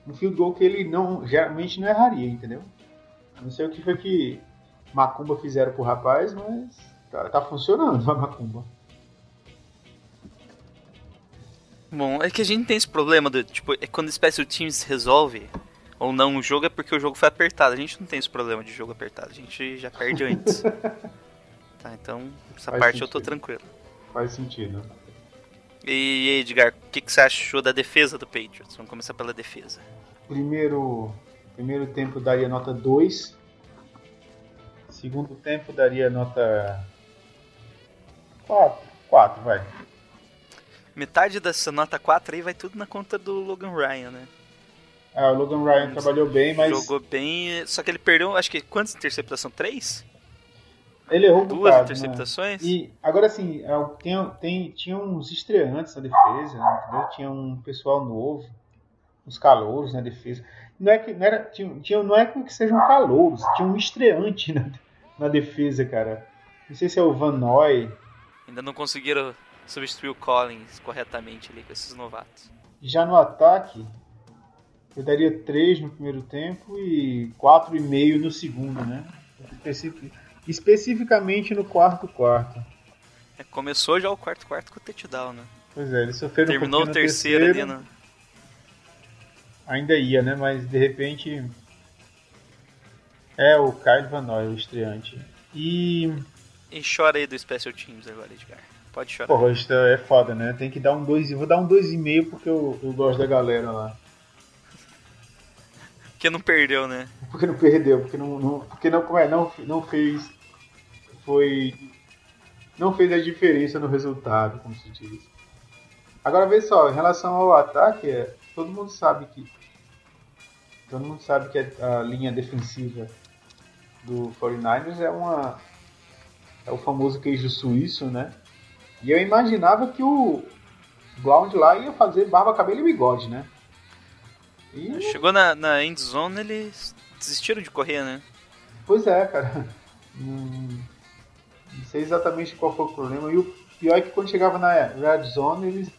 Um field goal que ele não, geralmente não erraria, entendeu? Não sei o que foi que Macumba fizeram pro rapaz, mas tá, tá funcionando a Macumba. Bom, é que a gente tem esse problema do, tipo, é quando o Special Teams resolve ou não o jogo é porque o jogo foi apertado. A gente não tem esse problema de jogo apertado, a gente já perde antes. tá, então essa Faz parte eu tô sentido. tranquilo. Faz sentido. E Edgar, o que, que você achou da defesa do Patriots? Vamos começar pela defesa. Primeiro, primeiro tempo daria nota 2. Segundo tempo daria nota 4. 4, vai. Metade dessa nota 4 aí vai tudo na conta do Logan Ryan, né? Ah, o Logan Ryan trabalhou bem, mas Jogou bem, só que ele perdeu, acho que quantas interceptações? Três? ele errou Duas bocado, né? interceptações? E agora sim, é, tem, tem, tinha uns estreantes na defesa, né, entendeu? Tinha um pessoal novo, uns calouros na defesa. Não é que não era, tinha, tinha- não é que sejam calouros, tinha um estreante na, na defesa, cara. Não sei se é o Van Noy. Ainda não conseguiram substituir o Collins corretamente ali com esses novatos. Já no ataque, eu daria 3 no primeiro tempo e 4,5 no segundo, né? Especific- especificamente no quarto quarto. É, começou já o quarto quarto com o touchdown, né? Pois é, eles sofreram um Terminou o pouquinho no terceiro, ali no... Ainda ia, né? Mas de repente. É o Kyle Van Noy, o estreante. E. E chora aí do Special Teams agora, Edgar. Pode chorar. Porra, isso é foda, né? Tem que dar um 2. Vou dar um 2,5 porque eu, eu gosto da galera lá. Porque não perdeu, né? Porque não perdeu, porque não. não porque não, como é, não, não fez. Foi. Não fez a diferença no resultado, como se diz. Agora vê só, em relação ao ataque, é, todo mundo sabe que. Todo mundo sabe que a, a linha defensiva do 49ers é uma. É o famoso queijo suíço, né? E eu imaginava que o Ground lá ia fazer barba, cabelo e bigode, né? E Chegou na, na end zone, eles desistiram de correr, né? Pois é, cara. Hum, Não sei exatamente qual foi o problema. E o pior é que quando chegava na Red Zone, eles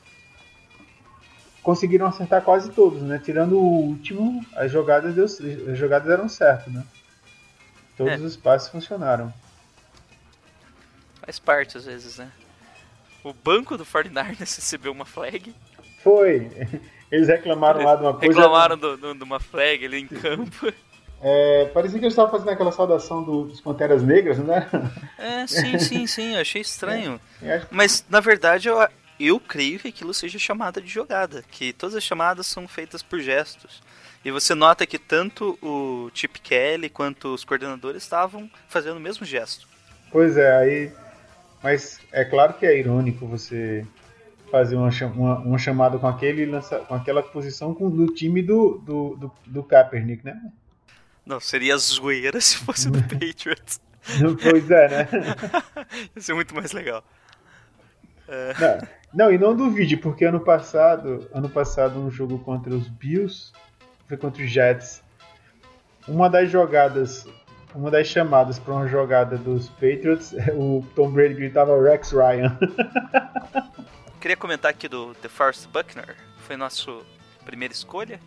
conseguiram acertar quase todos, né? Tirando o último, as jogadas, deu, as jogadas deram certo, né? Todos É. os passes funcionaram. Faz parte às vezes, né? O banco do 49ers recebeu uma flag. Foi! Eles reclamaram lá de uma coisa. Reclamaram do- do- de uma flag ali em campo. É, parecia que eles estavam fazendo aquela saudação do- dos Panteras Negras, né? É, sim, sim, sim, eu achei estranho. Eu acho- Mas, na verdade, eu, eu creio que aquilo seja chamada de jogada. Que todas as chamadas são feitas por gestos. E você nota que tanto o Chip Kelly quanto os coordenadores estavam fazendo o mesmo gesto. Pois é, aí. Mas é claro que é irônico você fazer uma, uma, uma chamada com aquele lança, com aquela posição com, do time do, do, do, do Kaepernick, né? Não, seria zoeira se fosse do Patriots. pois é, né? Ia ser muito mais legal. Não, não, e não duvide, porque ano passado, ano passado, um jogo contra os Bills, foi contra os Jets. Uma das jogadas, uma das chamadas para uma jogada dos Patriots, o Tom Brady gritava Rex Ryan. Queria comentar aqui do The Forest Buckner, foi nosso primeira escolha.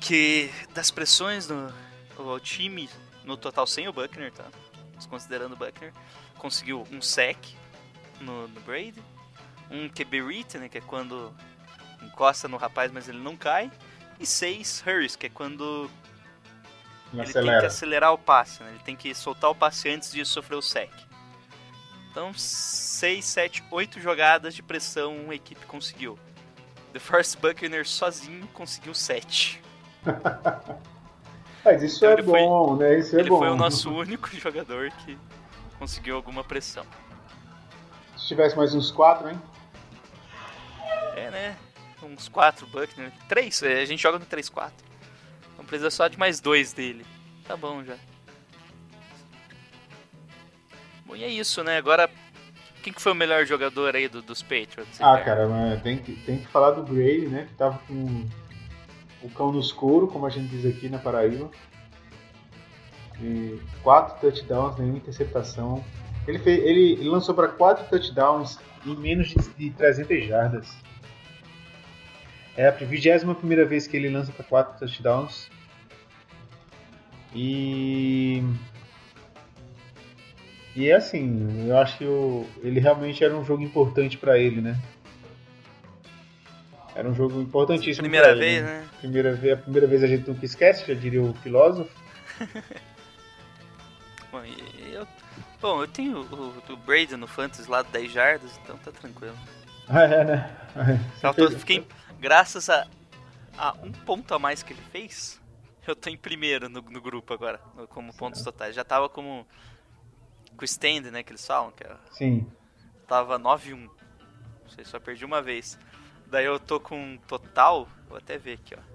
Que das pressões no, ao time, no total sem o Buckner, tá? Desconsiderando o Buckner, conseguiu um sec no, no Brady, um QB né, que é quando encosta no rapaz, mas ele não cai, e seis hurries, que é quando ele tem que Acelera. acelerar o passe, né? Ele tem que soltar o passe antes de sofrer o sec. Então, 6, 7, 8 jogadas de pressão a equipe conseguiu. The Force Buckner sozinho conseguiu 7. Mas isso Então é ele foi- bom, né? Isso é Ele bom. foi o nosso único jogador que conseguiu alguma pressão. Se tivesse mais uns quatro, hein? É, né? Uns 4 Buckner. 3, a gente joga no 3-4. Então precisa só de mais dois dele. Tá bom já. Bom, e é isso, né? Agora, quem que foi o melhor jogador aí do- dos Patriots? Ah, Ricardo? cara, tem que, tem que falar do Brady, né? Que tava com o cão no escuro, como a gente diz aqui na Paraíba. E quatro touchdowns, nenhuma interceptação. Ele, fez, ele, ele lançou para quatro touchdowns em menos de, de 300 jardas. É a 21 primeira vez que ele lança para quatro touchdowns. E. E é assim, eu acho que o, ele realmente era um jogo importante para ele, né? Era um jogo importantíssimo. Primeira pra ele, vez, né? Primeira vez, a primeira vez a gente nunca esquece, já diria o filósofo. Bom, eu, bom, eu tenho o, o Brady no Fantasy lá de 10 jardas, então tá tranquilo. Ah, é, né? Eu tô, fiquei, graças a, a um ponto a mais que ele fez, eu tô em primeiro no, no grupo agora, no- como pontos totais. Já tava como. Com o stand, né, que eles falam, que é, Sim. tava 9-1. Não sei, só perdi uma vez. Daí eu tô com um total, vou até ver aqui, ó.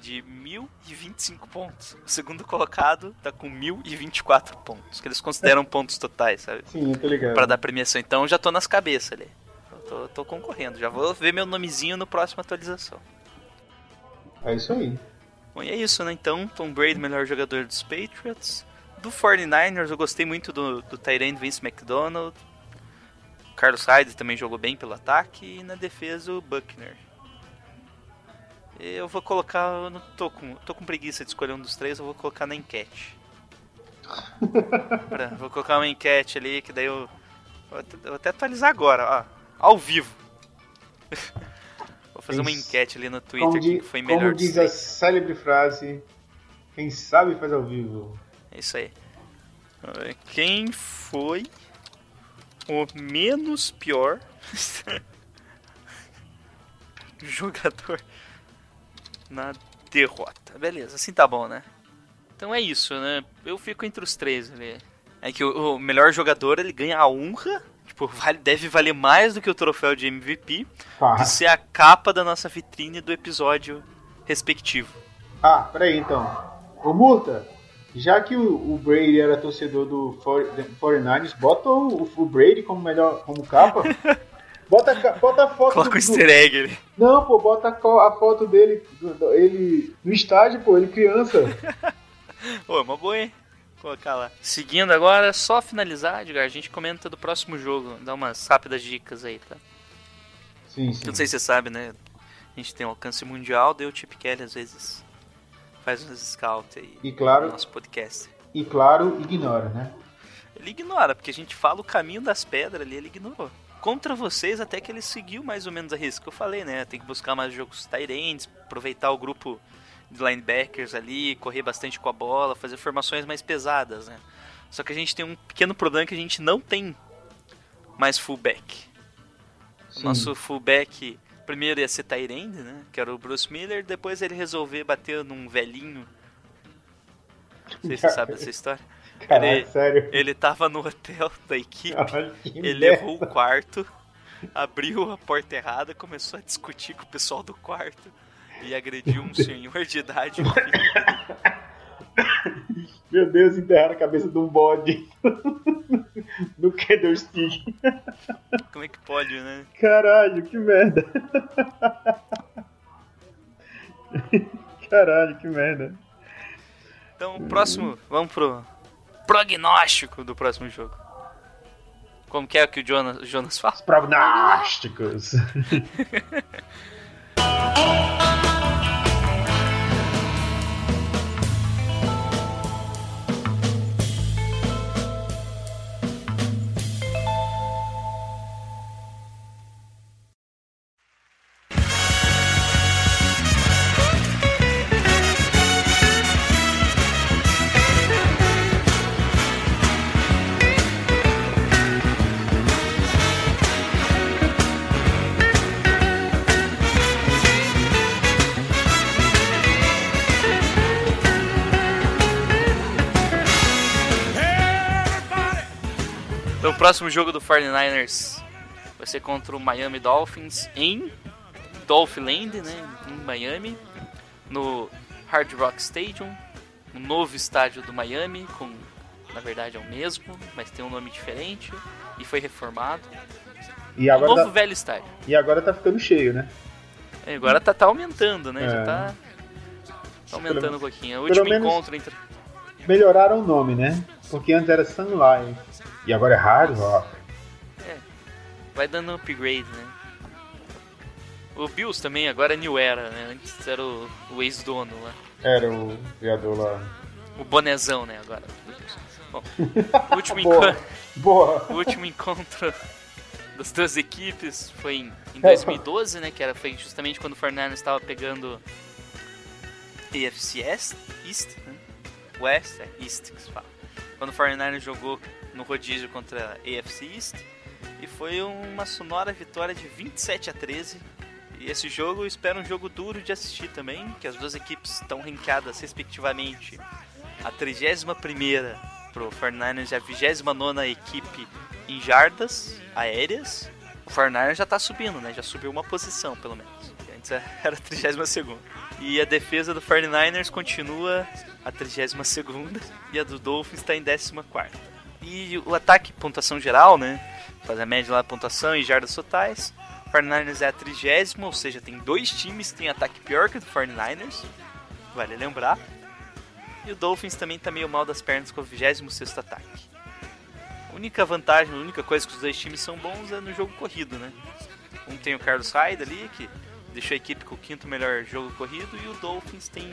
De 1025 pontos. O segundo colocado tá com 1024 pontos, que eles consideram pontos totais, sabe? Sim, eu tô ligado. Pra dar premiação. Então eu já tô nas cabeças ali. Eu tô, tô concorrendo. Já vou ver meu nomezinho no próximo atualização. É isso aí. Bom, e é isso, né? Então, Tom Brady, melhor jogador dos Patriots. Do 49ers, eu gostei muito do, do Tyrande Vince McDonald. Carlos Hyde também jogou bem pelo ataque. E na defesa, o Buckner. Eu vou colocar. Eu não tô com, tô com preguiça de escolher um dos três, eu vou colocar na enquete. Pra- vou colocar uma enquete ali, que daí eu. Vou até, vou até atualizar agora, ó. Ao vivo. vou fazer uma enquete ali no Twitter Como, di- que foi como melhor dos diz a célebre frase, quem sabe faz ao vivo. É isso aí. Quem foi o menos pior jogador na derrota? Beleza, assim tá bom, né? Então é isso, né? Eu fico entre os três ali. É que o, o melhor jogador ele ganha a honra, tipo, vale- deve valer mais do que o troféu de MVP, Pá. de ser a capa da nossa vitrine do episódio respectivo. Ah, peraí então. Ô Murta, já que o, o Brady era torcedor do 40 49ers, bota o, o Brady como melhor como capa. Bota, bota a foto Coloca o do, easter egg ali. Não, pô, bota a, a foto dele, do- ele no estádio, pô, ele criança. Ô, é uma boa, hein? Colocar lá. Seguindo agora, só finalizar, Edgar, a gente comenta do próximo jogo. Dá umas rápidas dicas aí, tá? Sim, sim. Eu não sei se você sabe, né? A gente tem um alcance mundial, daí o Chip Kelly às vezes faz uns scouts aí E no claro, nosso podcast. e claro, ignora, né? Ele ignora, porque a gente fala o caminho das pedras ali, ele ignorou. Contra vocês, até que ele seguiu mais ou menos a risca que eu falei, né? Tem que buscar mais jogos Tyrants, aproveitar o grupo de linebackers ali, correr bastante com a bola, fazer formações mais pesadas, né? Só que a gente tem um pequeno problema que a gente não tem mais fullback. Sim. nosso fullback primeiro ia ser Tyrande, né? Que era o Bruce Miller, depois ele resolveu bater num velhinho. Não sei se você sabe dessa história. Caralho, ele- sério. Ele tava no hotel da equipe. Ele merda. levou o quarto, abriu a porta errada, começou a discutir com o pessoal do quarto e agrediu um senhor de idade. Meu Deus, enterraram a cabeça de um bode. no Candlestick. Como é que pode, né? Caralho, que merda. Caralho, que merda. Então, próximo, vamos pro prognóstico do próximo jogo. Como que é que o Jonas, o Jonas fala? Prognósticos. próximo jogo do 49ers vai ser contra o Miami Dolphins em Dolphinland, né? Em Miami, no Hard Rock Stadium, um novo estádio do Miami, com na verdade é o mesmo, mas tem um nome diferente e foi reformado. E Um agora, novo tá, velho estádio. e agora tá ficando cheio, né? É, Agora tá, tá aumentando, né? É. Já tá, tá aumentando Pelo- um pouquinho. O pelo último menos- encontro entre. Melhoraram o nome, né? Porque antes era Sun Life. E agora é Hard Rock. Vai dando upgrade, né? O Bills também agora é New Era, né? Antes era o, o ex-dono lá. Era o criador lá. O bonezão, né? Agora. Bom, último, Boa. enco- Boa. último encontro das duas equipes foi em, em É. 2012, né? Que era, foi justamente quando o Fernandes estava pegando AFC East, né? West, é East que se fala. Quando o 49ers jogou no rodízio contra a AFC East. E foi uma sonora vitória de 27 a 13. E esse jogo eu espero um jogo duro de assistir também, que as duas equipes estão ranqueadas respectivamente a 31 pro 49ers e a 29 equipe em jardas aéreas. O 49ers já tá subindo, né? Já subiu uma posição, pelo menos. Antes era a 32 E a defesa do 49ers continua a 32 e a do Dolphins está em 14 E o ataque, pontuação geral, né? Faz a média lá, pontuação e jardas totais. O 49ers é a 30, ou seja, tem dois times que tem ataque pior que o do 49ers. Vale lembrar. E o Dolphins também tá meio mal das pernas com o 26 ataque. A única vantagem, a única coisa que os dois times são bons é no jogo corrido, né? Um tem o Carlos Hyde ali, que deixou a equipe com o quinto melhor jogo corrido, e o Dolphins tem.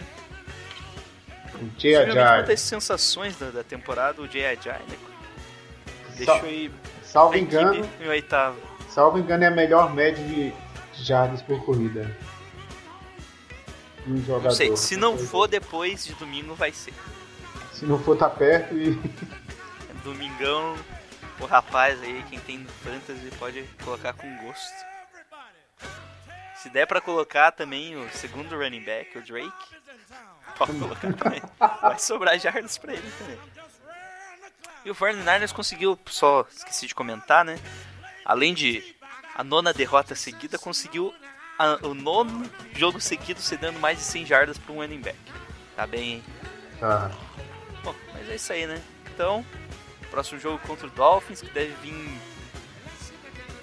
Ajay. Uma das sensações da, da temporada, o Ajay, né? Deixou aí. Salvo engano. Em oitavo. Salvo engano, é a melhor média de jardas por corrida um jogador. Não sei, se não for depois de domingo vai ser. Se não for tá perto e. Domingão, o rapaz aí, quem tem fantasy pode colocar com gosto. Se der pra colocar também o segundo running back, o Drake, pode colocar também. Vai sobrar jardas pra ele também. E o 49ers conseguiu, só esqueci de comentar, né? Além de a nona derrota seguida, conseguiu a, o nono jogo seguido cedendo mais de 100 jardas para um running back. Tá bem, hein? Tá. Bom, mas é isso aí, né? Então, próximo jogo contra o Dolphins, que deve vir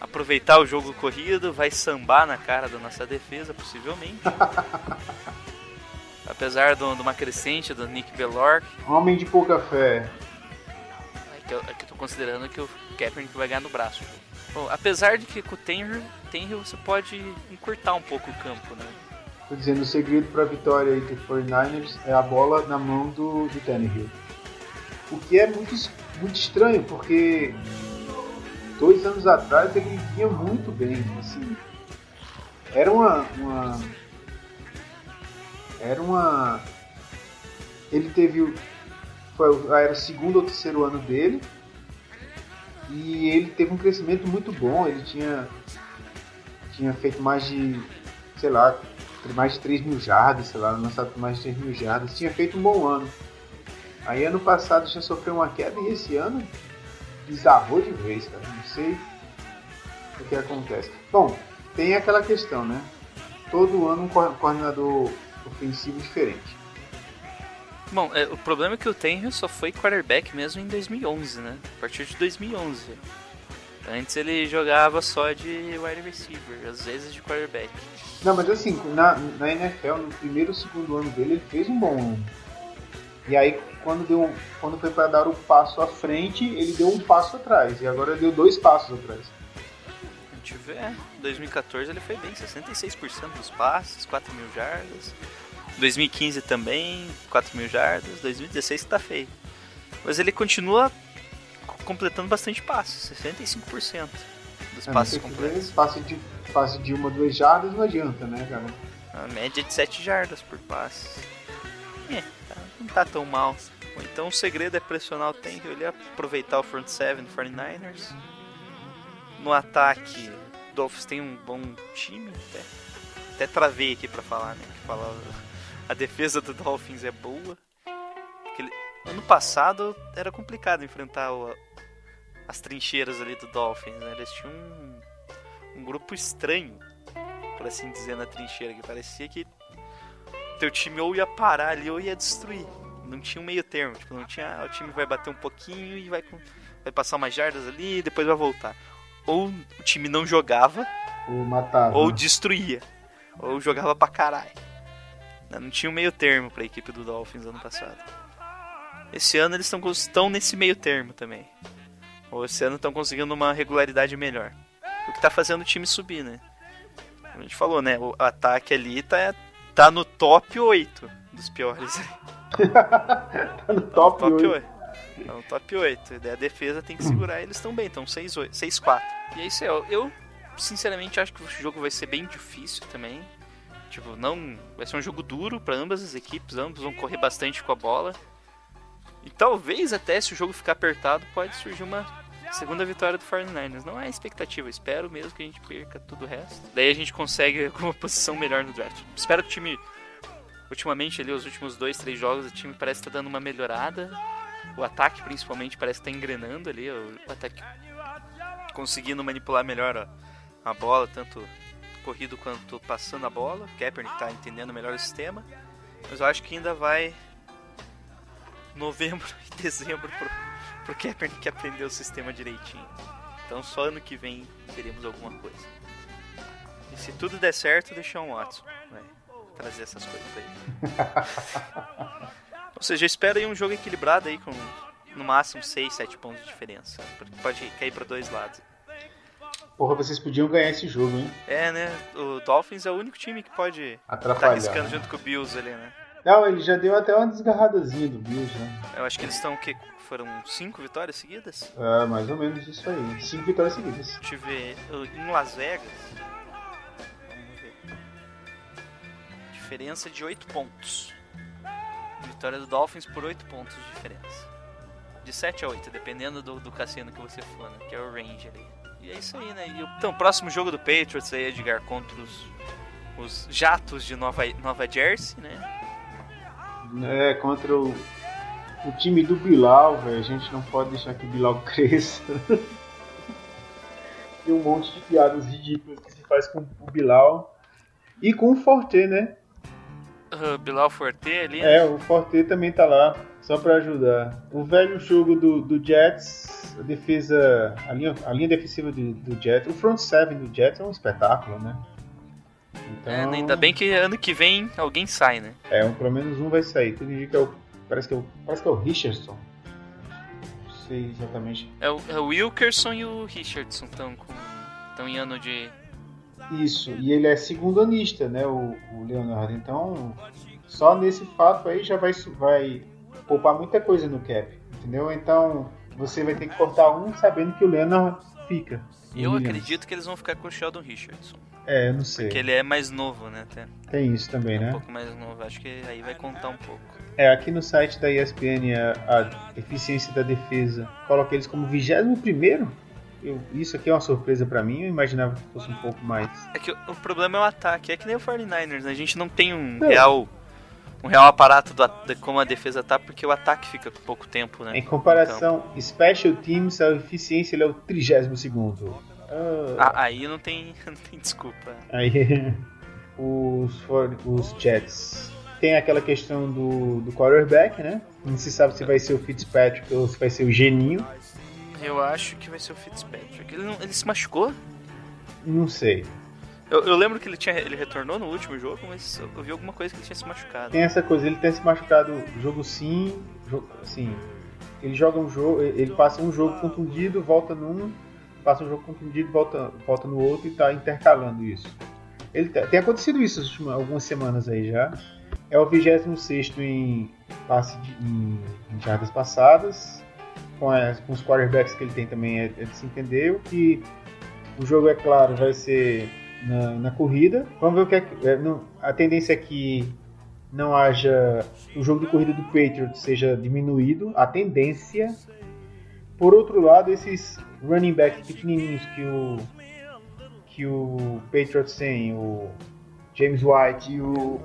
aproveitar o jogo corrido, vai sambar na cara da nossa defesa, possivelmente. Apesar de uma crescente do Nick Bellor. Homem de pouca fé. Que eu, que eu tô considerando que o Kaepernick vai ganhar no braço. Bom, apesar de que com o Tenry você pode encurtar um pouco o campo, né? Tô dizendo, o segredo para a vitória aí do 49ers é a bola na mão do, do Tannehill. O que é muito, muito estranho, porque dois anos atrás ele vinha muito bem, assim. Era uma, uma era uma ele teve foi era o segundo ou terceiro ano dele e ele teve um crescimento muito bom. Ele tinha, tinha feito mais de, sei lá, mais de 3 mil jardas, sei lá, lançado mais de 3 mil jardas. Tinha feito um bom ano. Aí ano passado já sofreu uma queda e esse ano desabou de vez, cara. Não sei o que acontece. Bom, tem aquela questão, né? Todo ano um coordenador ofensivo diferente. Bom, é, o problema é que o Tenryu só foi quarterback mesmo em 2011, né? A partir de 2011. Antes ele jogava só de wide receiver, às vezes de quarterback. Não, mas assim, na, na NFL, no primeiro ou segundo ano dele, ele fez um bom ano. E aí, quando, deu, quando foi para dar o passo à frente, ele deu um passo atrás. E agora deu dois passos atrás. A gente vê, em 2014 ele foi bem, 66% dos passes, 4 mil jardas. 2015 também, 4 mil jardas. 2016 tá feio. Mas ele continua completando bastante passos, 65% dos é, passos completos. Passe de, passe de uma, duas jardas não adianta, né, cara? A média de 7 jardas por passe. É, tá, não tá tão mal. Então o segredo é pressionar o Tank, ele aproveitar o front seven do 49ers. No ataque, o Dolphins tem um bom time até. Até travei aqui pra falar, né? Que falava a defesa do Dolphins é boa. Aquele... Ano passado era complicado enfrentar o... as trincheiras ali do Dolphins, né? Eles tinham um, um grupo estranho, por assim dizer, na trincheira, que parecia que teu time ou ia parar ali ou ia destruir. Não tinha um meio termo, tipo, não tinha. Ah, o time vai bater um pouquinho e vai, vai passar umas jardas ali e depois vai voltar. Ou o time não jogava, ou matava. Ou destruía. Ou jogava pra caralho. Não tinha um meio termo para a equipe do Dolphins ano passado. Esse ano eles estão nesse meio termo também. Ou esse ano estão conseguindo uma regularidade melhor. O que está fazendo o time subir, né? Como a gente falou, né? O ataque ali tá, tá no top 8 dos piores. tá no top, top 8. 8. Tá no top 8. a defesa tem que segurar eles também. Estão 6-4. E é isso aí. Eu, sinceramente, acho que o jogo vai ser bem difícil também. Tipo, não. Vai ser um jogo duro para ambas as equipes, ambos vão correr bastante com a bola. E talvez até se o jogo ficar apertado, pode surgir uma Segunda vitória do 49ers. Não é expectativa, espero mesmo que a gente perca tudo o resto. Daí a gente consegue alguma posição melhor no draft. Espero que o time, ultimamente ali, os últimos dois, três jogos, o time parece estar tá dando uma melhorada. O ataque, principalmente, parece estar tá engrenando ali. O ataque conseguindo manipular melhor a, a bola, tanto corrido quanto passando a bola. O Kaepernick está entendendo melhor o sistema. Mas eu acho que ainda vai novembro e dezembro pro, pro Kaepernick aprender o sistema direitinho. Então só ano que vem teremos alguma coisa. E se tudo der certo, deixar um Watson. Vai trazer essas coisas aí. Ou seja, eu espero aí um jogo equilibrado aí com no máximo 6, 7 pontos de diferença. Porque pode cair para dois lados. Porra, vocês podiam ganhar esse jogo, hein? É, né? O Dolphins é o único time que pode estar tá arriscando junto com o Bills ali, né? Não, ele já deu até uma desgarradazinha do Bills, né? Eu acho que eles estão o quê? Foram cinco vitórias seguidas? É, mais ou menos isso aí. Cinco vitórias seguidas. Deixa eu ver. Em Las Vegas. Vamos ver. Diferença de 8 pontos. Vitória do Dolphins por 8 pontos de diferença. De 7 a 8, dependendo do, do cassino que você for, né? Que é o range ali. E é isso aí, né? E, então, próximo jogo do Patriots aí, Edgar, contra os, os jatos de Nova, Nova Jersey, né? É, contra o, o time do Bilal, velho. A gente não pode deixar que o Bilal cresça. Tem um monte de piadas ridículas que se faz com o Bilal. E com o Forte, né? Uh, Bilal Forte ali? É, o Forte também tá lá, só para ajudar. O velho jogo do, do Jets, a defesa, a linha, a linha defensiva do, do Jets, o front seven do Jets é um espetáculo, né? Então... É, ainda bem que ano que vem alguém sai, né? É, um, pelo menos um vai sair. Tudo indica é o, parece, que é o, parece que é o Richardson. Não sei exatamente. É o, é o Wilkerson e o Richardson estão estão em ano de. Isso, e ele é segundo anista, né, o, o Leonardo. Então, só nesse fato aí já vai, vai poupar muita coisa no cap, entendeu? Então, você vai ter que cortar um sabendo que o Leonard fica. Eu acredito que eles vão ficar com o Sheldon Richardson. É, eu não sei. Porque ele é mais novo, né? Até. Tem isso também, é né? Um pouco mais novo, acho que aí vai contar um pouco. É, aqui no site da ESPN, a, a eficiência da defesa coloca eles como 21 primeiro. Eu, isso aqui é uma surpresa para mim, eu imaginava que fosse um pouco mais. É que o, o problema é o ataque, é que nem o 49ers, né? A gente não tem um não. real um real aparato do, de como a defesa tá, porque o ataque fica com pouco tempo, né? Em comparação, então... Special Teams, a eficiência ele é o 32 segundo. Ah, aí não tem, não tem desculpa. Aí os, os Jets tem aquela questão do, do quarterback, né? Não se sabe se vai ser o Fitzpatrick ou se vai ser o Geninho. Eu acho que vai ser o Fitzpatrick. Ele, não, ele se machucou? Não sei. Eu, eu, lembro que ele, tinha, ele retornou no último jogo, mas eu vi alguma coisa que ele tinha se machucado. Tem essa coisa, ele tem se machucado jogo sim, jogo, assim, ele joga um jogo, ele passa um jogo contundido, volta num, passa um jogo contundido, volta, volta no outro e tá intercalando isso. Ele tem acontecido isso últimas, algumas semanas aí já. É o 26 em passe de, em, em jardas passadas. Com, as, com, os quarterbacks que ele tem também é, é de se entender. O que o jogo, é claro, vai ser na, na corrida. Vamos ver o que é. é não, a tendência é que não haja. O jogo de corrida do Patriot seja diminuído. A tendência. Por outro lado, esses running backs pequenininhos que o que o Patriots tem, o James White e o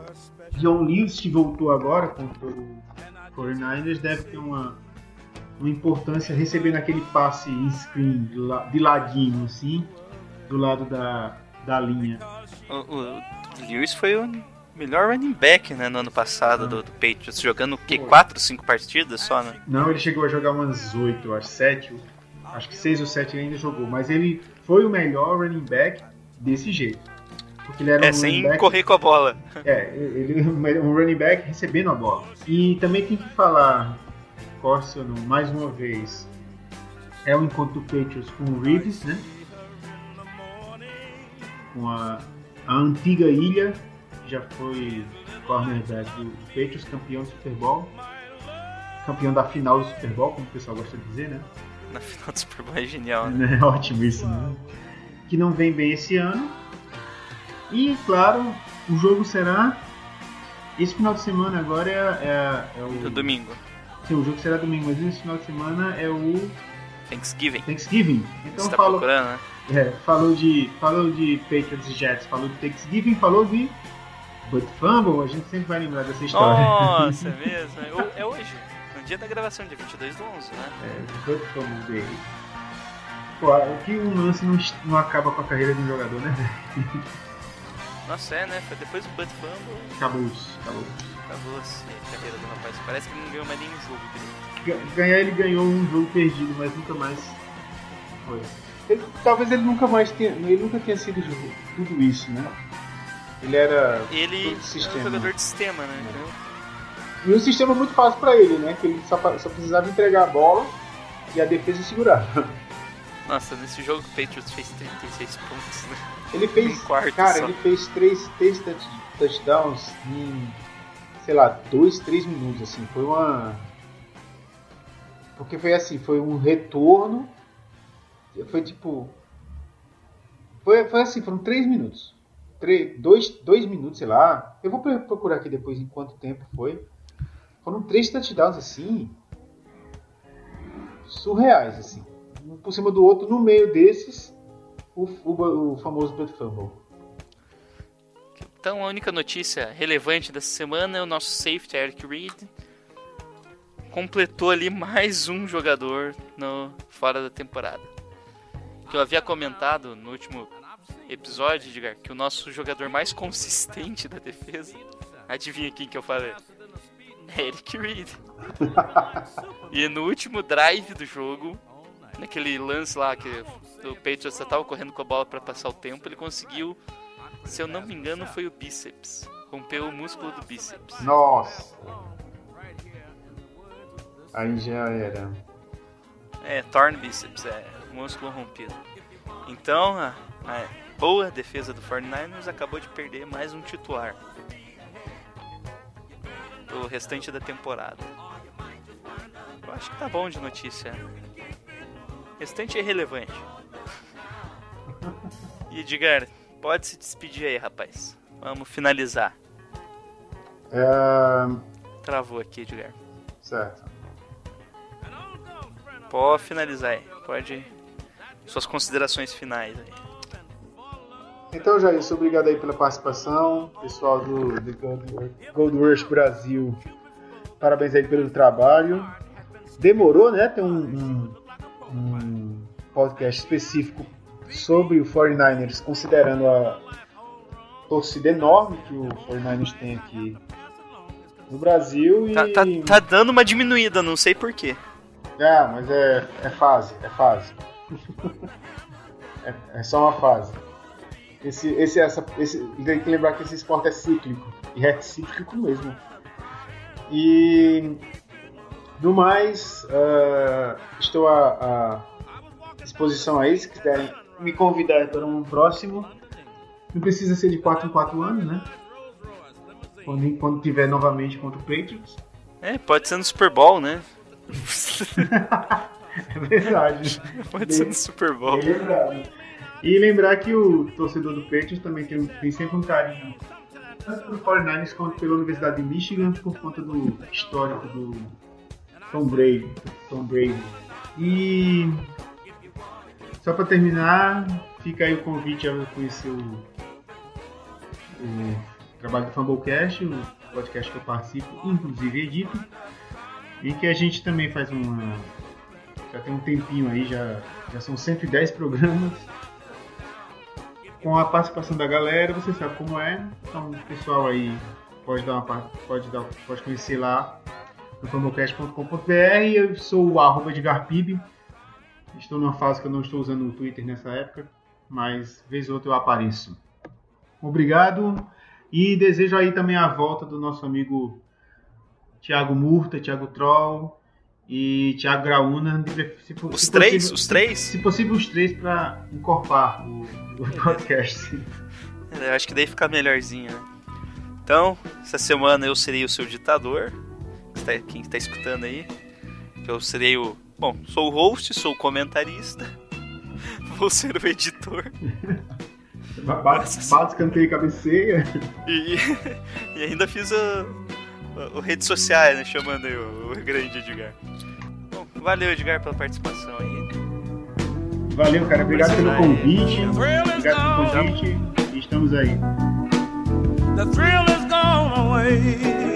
John Lewis que voltou agora contra o 49ers deve ter uma, uma importância recebendo aquele passe em screen de ladinho assim, do lado da, da linha. O, o Lewis foi o melhor running back né, no ano passado ah. do, do, Patriots, jogando o quê? 4, 5 partidas só, né? Não, ele chegou a jogar umas 8, acho 7 acho que 6 ou 7 ele ainda jogou, mas ele foi o melhor running back desse jeito. Porque ele era é, um sem back, correr com a bola. É, ele um running back recebendo a bola. E também tem que falar, Corson, mais uma vez, é o encontro do Patriots com o Reeves, né? Com a, a antiga ilha, que já foi cornerback do Patriots, campeão do Super Bowl. Campeão da final do Super Bowl, como o pessoal gosta de dizer, né? na final do Super Bowl é genial, né? É ótimo isso, né? Que não vem bem esse ano. E, claro, o jogo será. Esse final de semana agora é, é, é o. É domingo. Sim, o jogo será domingo, mas esse final de semana é o Thanksgiving. Thanksgiving. Então Você tá procurando, né? É, falou de falou de Patriots e Jets, falou de Thanksgiving, falou de But Fumble, a gente sempre vai lembrar dessa história. Nossa, é mesmo? É É hoje, no dia da gravação, dia 22 do 11, né? É, But Fumble dele. Pô, o que um lance não, não acaba com a carreira de um jogador, né? Nossa, é, né? Foi depois do Butt Fumble, Acabou isso, acabou. acabou assim, a carreira do rapaz. Parece que ele não ganhou mais nenhum jogo Ganhar ele ganhou um jogo perdido, mas nunca mais foi. Ele- talvez ele nunca mais tenha, ele nunca tenha sido tudo isso, né? Ele era Ele é um sistema. jogador de sistema, né? Então, E um sistema muito fácil pra ele, né? Que ele só, só precisava entregar a bola e a defesa segurar. nossa, nesse jogo o Patriots fez 36 pontos, né? Ele fez, Um quarto cara, só. ele fez três, três touch- touchdowns em, sei lá, dois, três minutos, assim. Foi uma... Porque foi assim, foi um retorno, foi tipo... Foi, foi assim, foram três minutos. Três, dois, dois minutos, sei lá. Eu vou pro- procurar aqui depois em quanto tempo foi. Foram três touchdowns, assim, surreais, assim. Um por cima do outro, no meio desses, o, o, o famoso Butt Fumble. Então a única notícia relevante dessa semana é o nosso safety Eric Reed completou ali mais um jogador no fora da temporada. Que eu havia comentado no último episódio, Edgar, que o nosso jogador mais consistente da defesa, adivinha quem que eu falei? Eric Reed. e no último drive do jogo, naquele lance lá que o Patriots já tava correndo com a bola para passar o tempo, ele conseguiu se eu não me engano, foi o bíceps. Rompeu o músculo do bíceps. Nossa! Aí já era. É, torn bíceps, é, músculo rompido. Então, a, a boa defesa do 49ers acabou de perder mais um titular. Pro restante da temporada. Eu acho que tá bom de notícia. Restante é irrelevante. E Edgar, pode se despedir aí, rapaz. Vamos finalizar. É... Travou aqui, Edgar. Certo. Pode finalizar aí. Pode. Suas considerações finais aí. Então, Jair, obrigado aí pela participação. Pessoal do, do Gold, Gold Rush Brasil, parabéns aí pelo trabalho. Demorou, né? Ter um, um, um podcast específico sobre o 49ers, considerando a torcida enorme que o 49ers tem aqui no Brasil. E... Tá, tá, tá dando uma diminuída, não sei porquê. Ah, mas é, é fase, é fase. É, é só uma fase. Esse, esse, essa, esse, tem que lembrar que esse esporte é cíclico. E é cíclico mesmo. E do mais, ah, estou à, à disposição aí, se quiserem me convidar para um próximo. Não precisa ser de 4 em 4 anos, né? Quando, quando tiver novamente contra o Patriots. É, pode ser no Super Bowl, né? É verdade. Pode ser no Super Bowl. É verdade. E lembrar que o torcedor do Patriots também tem, tem sempre um carinho tanto pelo 49ers quanto pela Universidade de Michigan por conta do histórico do Tom Brady. Tom Brady. E só para terminar, fica aí o convite a conhecer o, o trabalho do Fumblecast, o podcast que eu participo, inclusive edito, e que a gente também faz uma já tem um tempinho aí, já, já são 110 programas. Com a participação da galera, você sabe como é. Então o pessoal aí pode dar uma pode dar, pode conhecer lá no famocast.com.br. Eu sou o arroba Edgarpib. Estou numa fase que eu não estou usando o Twitter nessa época, mas vez ou outra eu apareço. Obrigado e desejo aí também a volta do nosso amigo Thiago Murta, Thiago Troll e Thiago Graúna. se Os se três? possível- Os três? Se possível, os três para encorpar o, o podcast. Eu acho que daí fica melhorzinho, né? Então, essa semana eu serei o seu ditador. Está- Quem está escutando aí? Eu serei o. Bom, sou o host, sou o comentarista. Vou ser o editor. Bate, bate escanteio e cabeceia. E, e ainda fiz o, o, redes sociais, né? Chamando aí o, o grande Edgar. Bom, valeu, Edgar, pela participação aí. Valeu, cara. Obrigado pelo convite. Obrigado pelo convite. E estamos aí. The thrill is gone away.